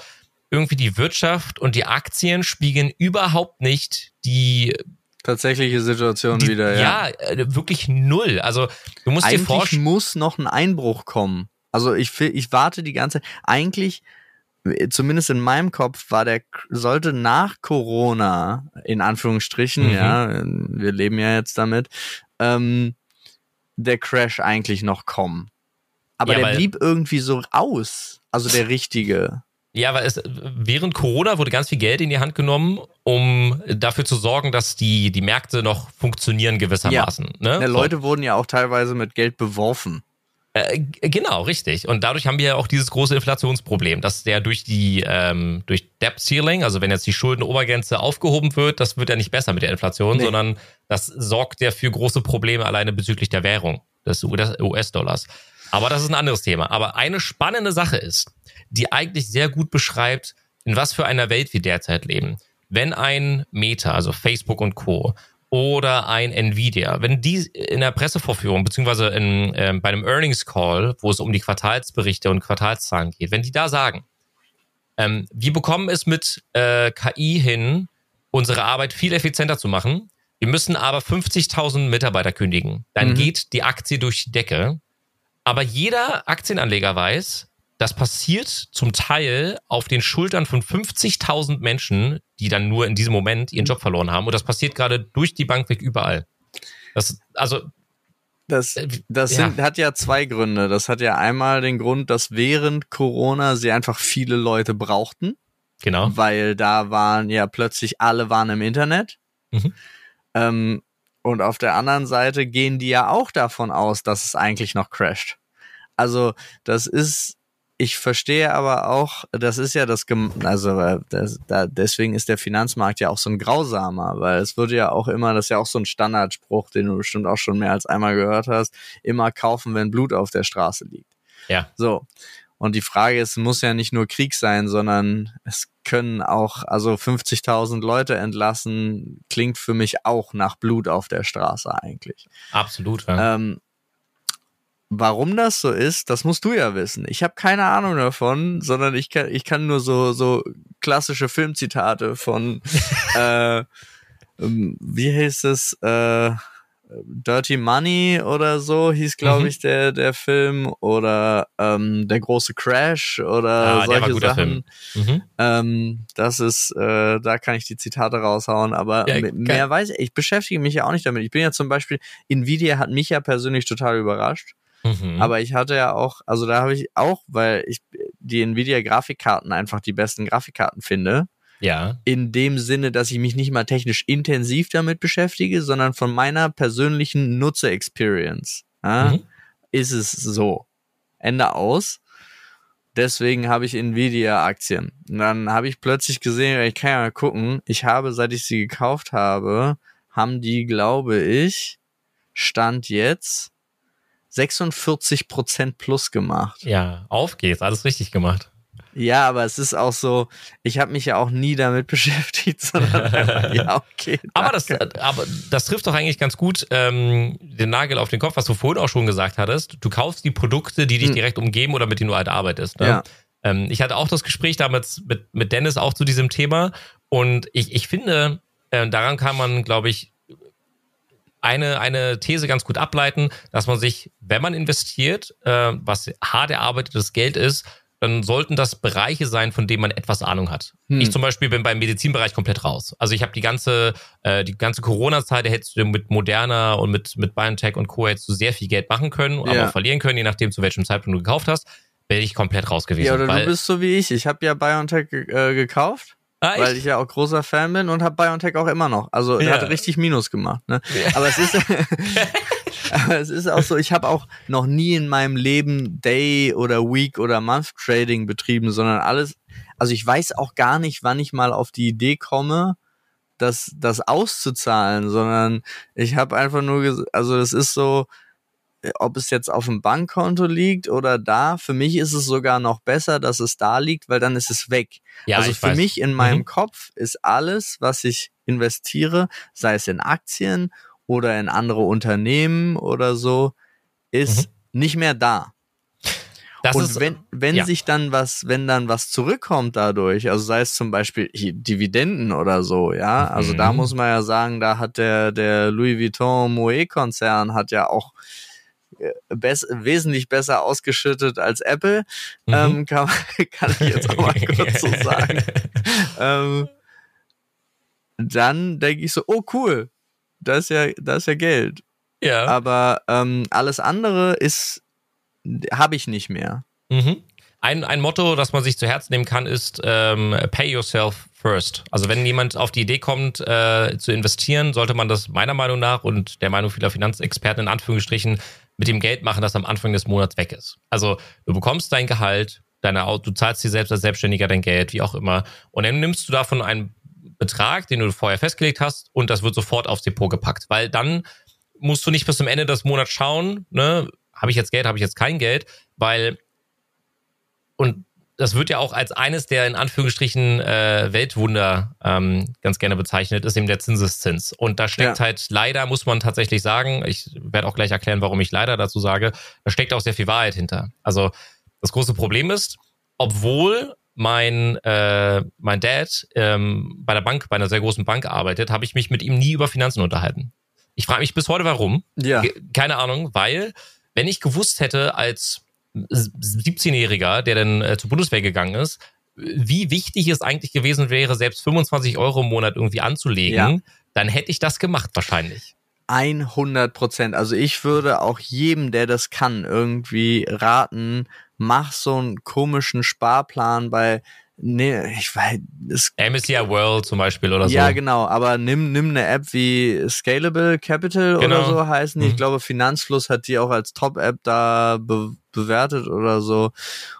irgendwie die Wirtschaft und die Aktien spiegeln überhaupt nicht die tatsächliche Situation die, wieder. Ja, ja äh, wirklich null. Also du musst eigentlich dir vorstellen, muss noch ein Einbruch kommen. Also ich ich warte die ganze eigentlich zumindest in meinem Kopf war der sollte nach Corona in Anführungsstrichen mhm. ja wir leben ja jetzt damit ähm, der Crash eigentlich noch kommen aber ja, der blieb irgendwie so aus. Also der richtige. Ja, weil es während Corona wurde ganz viel Geld in die Hand genommen, um dafür zu sorgen, dass die, die Märkte noch funktionieren gewissermaßen. Ja. Ne? Leute so. wurden ja auch teilweise mit Geld beworfen. Äh, genau, richtig. Und dadurch haben wir ja auch dieses große Inflationsproblem, dass der durch die ähm, durch Debt Ceiling, also wenn jetzt die Schuldenobergrenze aufgehoben wird, das wird ja nicht besser mit der Inflation, nee. sondern das sorgt ja für große Probleme alleine bezüglich der Währung des US-Dollars. Aber das ist ein anderes Thema. Aber eine spannende Sache ist, die eigentlich sehr gut beschreibt, in was für einer Welt wir derzeit leben. Wenn ein Meta, also Facebook und Co. oder ein Nvidia, wenn die in der Pressevorführung beziehungsweise in, äh, bei einem Earnings Call, wo es um die Quartalsberichte und Quartalszahlen geht, wenn die da sagen, ähm, wir bekommen es mit äh, KI hin, unsere Arbeit viel effizienter zu machen. Wir müssen aber 50.000 Mitarbeiter kündigen. Dann mhm. geht die Aktie durch die Decke aber jeder Aktienanleger weiß, das passiert zum Teil auf den Schultern von 50.000 Menschen, die dann nur in diesem Moment ihren Job verloren haben. Und das passiert gerade durch die Bank weg überall. Das, also. Das, äh, das ja. Sind, hat ja zwei Gründe. Das hat ja einmal den Grund, dass während Corona sie einfach viele Leute brauchten. Genau. Weil da waren ja plötzlich alle waren im Internet. Mhm. Ähm, und auf der anderen Seite gehen die ja auch davon aus, dass es eigentlich noch crasht. Also das ist, ich verstehe aber auch, das ist ja das, also äh, das, da, deswegen ist der Finanzmarkt ja auch so ein grausamer, weil es würde ja auch immer, das ist ja auch so ein Standardspruch, den du bestimmt auch schon mehr als einmal gehört hast, immer kaufen, wenn Blut auf der Straße liegt. Ja. So. Und die Frage ist, muss ja nicht nur Krieg sein, sondern es können auch, also 50.000 Leute entlassen, klingt für mich auch nach Blut auf der Straße eigentlich. Absolut. Ja. Ähm, Warum das so ist, das musst du ja wissen. Ich habe keine Ahnung davon, sondern ich kann, ich kann nur so, so klassische Filmzitate von, äh, ähm, wie heißt es, äh, Dirty Money oder so hieß, glaube mhm. ich, der, der Film. Oder ähm, Der große Crash oder ah, solche Sachen. Mhm. Ähm, das ist, äh, da kann ich die Zitate raushauen, aber ja, mehr weiß ich. Ich beschäftige mich ja auch nicht damit. Ich bin ja zum Beispiel, Nvidia hat mich ja persönlich total überrascht. Mhm. Aber ich hatte ja auch, also da habe ich auch, weil ich die Nvidia Grafikkarten einfach die besten Grafikkarten finde. Ja. In dem Sinne, dass ich mich nicht mal technisch intensiv damit beschäftige, sondern von meiner persönlichen Nutzer-Experience ja, mhm. ist es so. Ende aus. Deswegen habe ich Nvidia-Aktien. Und dann habe ich plötzlich gesehen, ich kann ja mal gucken, ich habe, seit ich sie gekauft habe, haben die, glaube ich, Stand jetzt 46% plus gemacht. Ja, auf geht's, alles richtig gemacht. Ja, aber es ist auch so, ich habe mich ja auch nie damit beschäftigt, sondern ja, okay. aber, das, aber das trifft doch eigentlich ganz gut ähm, den Nagel auf den Kopf, was du vorhin auch schon gesagt hattest. Du kaufst die Produkte, die dich hm. direkt umgeben oder mit denen du halt arbeitest. Ne? Ja. Ähm, ich hatte auch das Gespräch damals mit, mit Dennis auch zu diesem Thema und ich, ich finde, äh, daran kann man, glaube ich, eine, eine These ganz gut ableiten, dass man sich, wenn man investiert, äh, was hart erarbeitetes Geld ist, dann sollten das Bereiche sein, von denen man etwas Ahnung hat. Hm. Ich zum Beispiel bin beim Medizinbereich komplett raus. Also ich habe die ganze, äh, die ganze Corona-Zeit, da hättest du mit Moderna und mit, mit BioNTech und Co. hättest du sehr viel Geld machen können, aber ja. auch verlieren können, je nachdem, zu welchem Zeitpunkt du gekauft hast, bin ich komplett raus gewesen. Ja, oder du bist so wie ich. Ich habe ja BioNTech äh, gekauft. Ah, weil ich ja auch großer Fan bin und habe BioNTech auch immer noch. Also ja. hat richtig Minus gemacht. Ne? Ja. Aber es ist aber es ist auch so, ich habe auch noch nie in meinem Leben Day oder Week oder Month Trading betrieben, sondern alles, also ich weiß auch gar nicht, wann ich mal auf die Idee komme, das, das auszuzahlen, sondern ich habe einfach nur, also das ist so, ob es jetzt auf dem Bankkonto liegt oder da, für mich ist es sogar noch besser, dass es da liegt, weil dann ist es weg. Ja, also für weiß. mich in meinem mhm. Kopf ist alles, was ich investiere, sei es in Aktien oder in andere Unternehmen oder so, ist mhm. nicht mehr da. Das und ist, wenn, wenn ja. sich dann was, wenn dann was zurückkommt dadurch, also sei es zum Beispiel Dividenden oder so, ja, also mhm. da muss man ja sagen, da hat der, der Louis Vuitton Moet Konzern hat ja auch äh, bess wesentlich besser ausgeschüttet als Apple, mhm. ähm, kann, kann ich jetzt auch mal kurz so sagen. ähm, dann denke ich so, oh cool, das ist ja, das ist ja Geld. Ja. Aber ähm, alles andere ist, habe ich nicht mehr. Mhm. Ein, ein Motto, das man sich zu Herzen nehmen kann, ist ähm, Pay yourself first. Also wenn jemand auf die Idee kommt, äh, zu investieren, sollte man das meiner Meinung nach und der Meinung vieler Finanzexperten in Anführungsstrichen mit dem Geld machen, das am Anfang des Monats weg ist. Also du bekommst dein Gehalt, deine, du zahlst dir selbst als Selbstständiger dein Geld, wie auch immer, und dann nimmst du davon einen Betrag, den du vorher festgelegt hast, und das wird sofort aufs Depot gepackt, weil dann musst du nicht bis zum Ende des Monats schauen, ne, habe ich jetzt Geld, habe ich jetzt kein Geld, weil und das wird ja auch als eines der in Anführungsstrichen äh, Weltwunder ähm, ganz gerne bezeichnet, ist eben der Zinseszins. Und da steckt ja. halt leider, muss man tatsächlich sagen, ich werde auch gleich erklären, warum ich leider dazu sage, da steckt auch sehr viel Wahrheit hinter. Also das große Problem ist, obwohl mein, äh, mein Dad ähm, bei der Bank, bei einer sehr großen Bank arbeitet, habe ich mich mit ihm nie über Finanzen unterhalten. Ich frage mich bis heute, warum. Ja. Keine Ahnung, weil wenn ich gewusst hätte als 17-Jähriger, der dann äh, zur Bundeswehr gegangen ist, wie wichtig es eigentlich gewesen wäre, selbst 25 Euro im Monat irgendwie anzulegen, ja. dann hätte ich das gemacht wahrscheinlich. 100 Prozent. Also ich würde auch jedem, der das kann, irgendwie raten, mach so einen komischen Sparplan bei Nee, ich weiß. MSCI World zum Beispiel oder so. Ja, genau, aber nimm, nimm eine App wie Scalable Capital genau. oder so heißen die. Mhm. Ich glaube, Finanzfluss hat die auch als Top-App da be bewertet oder so.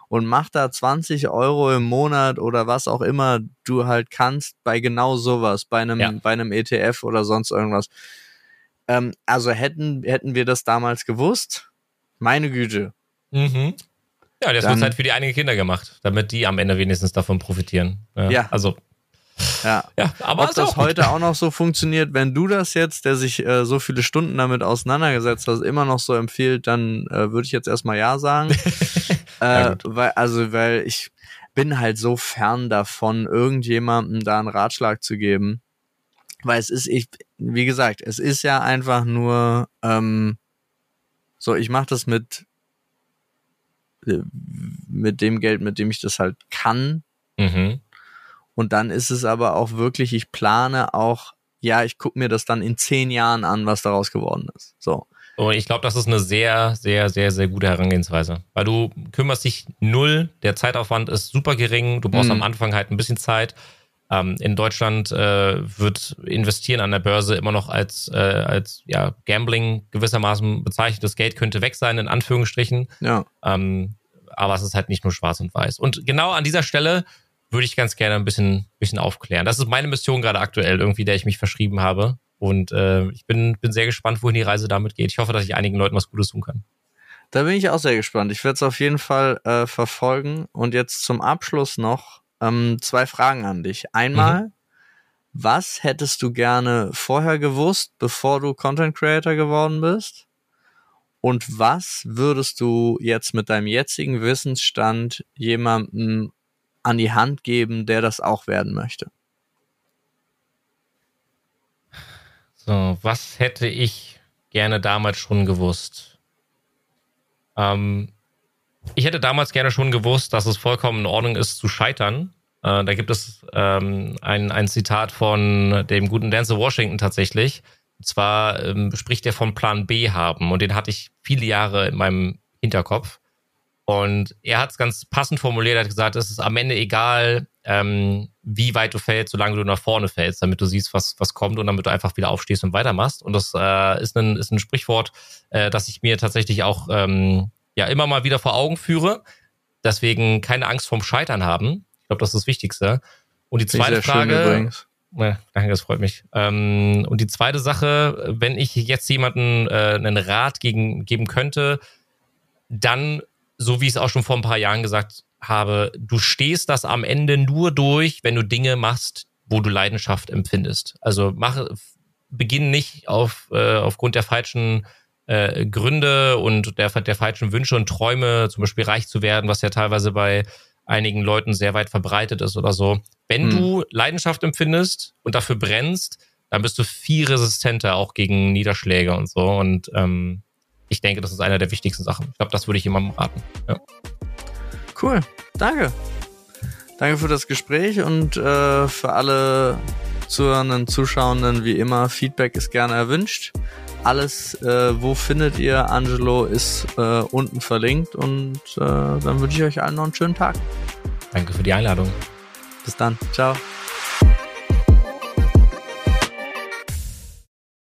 Und mach da 20 Euro im Monat oder was auch immer du halt kannst bei genau sowas, bei einem, ja. bei einem ETF oder sonst irgendwas. Ähm, also hätten, hätten wir das damals gewusst, meine Güte. Mhm. Ja, das wird halt für die einigen Kinder gemacht, damit die am Ende wenigstens davon profitieren. Ja. ja. Also. Ja. ja, aber ob das heute auch noch so funktioniert, wenn du das jetzt, der sich äh, so viele Stunden damit auseinandergesetzt hast, immer noch so empfiehlt, dann äh, würde ich jetzt erstmal ja sagen. äh, weil, also, weil ich bin halt so fern davon, irgendjemandem da einen Ratschlag zu geben. Weil es ist, ich, wie gesagt, es ist ja einfach nur ähm, so, ich mache das mit mit dem Geld, mit dem ich das halt kann. Mhm. Und dann ist es aber auch wirklich, ich plane auch, ja, ich gucke mir das dann in zehn Jahren an, was daraus geworden ist. So. Und ich glaube, das ist eine sehr, sehr, sehr, sehr gute Herangehensweise. Weil du kümmerst dich null, der Zeitaufwand ist super gering, du brauchst mhm. am Anfang halt ein bisschen Zeit. Ähm, in Deutschland äh, wird investieren an der Börse immer noch als, äh, als ja, Gambling gewissermaßen bezeichnet. Das Geld könnte weg sein, in Anführungsstrichen. Ja. Ähm, aber es ist halt nicht nur schwarz und weiß. Und genau an dieser Stelle würde ich ganz gerne ein bisschen, bisschen aufklären. Das ist meine Mission gerade aktuell, irgendwie, der ich mich verschrieben habe. Und äh, ich bin, bin sehr gespannt, wohin die Reise damit geht. Ich hoffe, dass ich einigen Leuten was Gutes tun kann. Da bin ich auch sehr gespannt. Ich werde es auf jeden Fall äh, verfolgen. Und jetzt zum Abschluss noch ähm, zwei Fragen an dich. Einmal, mhm. was hättest du gerne vorher gewusst, bevor du Content Creator geworden bist? Und was würdest du jetzt mit deinem jetzigen Wissensstand jemandem an die Hand geben, der das auch werden möchte? So, was hätte ich gerne damals schon gewusst? Ähm, ich hätte damals gerne schon gewusst, dass es vollkommen in Ordnung ist zu scheitern. Äh, da gibt es ähm, ein, ein Zitat von dem guten Denzel Washington tatsächlich. Und zwar ähm, spricht er vom Plan B haben und den hatte ich viele Jahre in meinem Hinterkopf. Und er hat es ganz passend formuliert, er hat gesagt, es ist am Ende egal, ähm, wie weit du fällst, solange du nach vorne fällst, damit du siehst, was, was kommt und damit du einfach wieder aufstehst und weitermachst. Und das äh, ist, ein, ist ein Sprichwort, äh, das ich mir tatsächlich auch ähm, ja immer mal wieder vor Augen führe. Deswegen keine Angst vorm Scheitern haben. Ich glaube, das ist das Wichtigste. Und die zweite Frage. Ja, danke, das freut mich. Ähm, und die zweite Sache, wenn ich jetzt jemanden äh, einen Rat gegen, geben könnte, dann, so wie ich es auch schon vor ein paar Jahren gesagt habe, du stehst das am Ende nur durch, wenn du Dinge machst, wo du Leidenschaft empfindest. Also mach, beginn nicht auf, äh, aufgrund der falschen äh, Gründe und der, der falschen Wünsche und Träume, zum Beispiel reich zu werden, was ja teilweise bei einigen Leuten sehr weit verbreitet ist oder so. Wenn mhm. du Leidenschaft empfindest und dafür brennst, dann bist du viel resistenter auch gegen Niederschläge und so. Und ähm, ich denke, das ist einer der wichtigsten Sachen. Ich glaube, das würde ich jemandem raten. Ja. Cool, danke. Danke für das Gespräch und äh, für alle Zuhörenden, Zuschauenden, wie immer, Feedback ist gerne erwünscht. Alles, äh, wo findet ihr Angelo, ist äh, unten verlinkt und äh, dann wünsche ich euch allen noch einen schönen Tag. Danke für die Einladung. Bis dann. Ciao.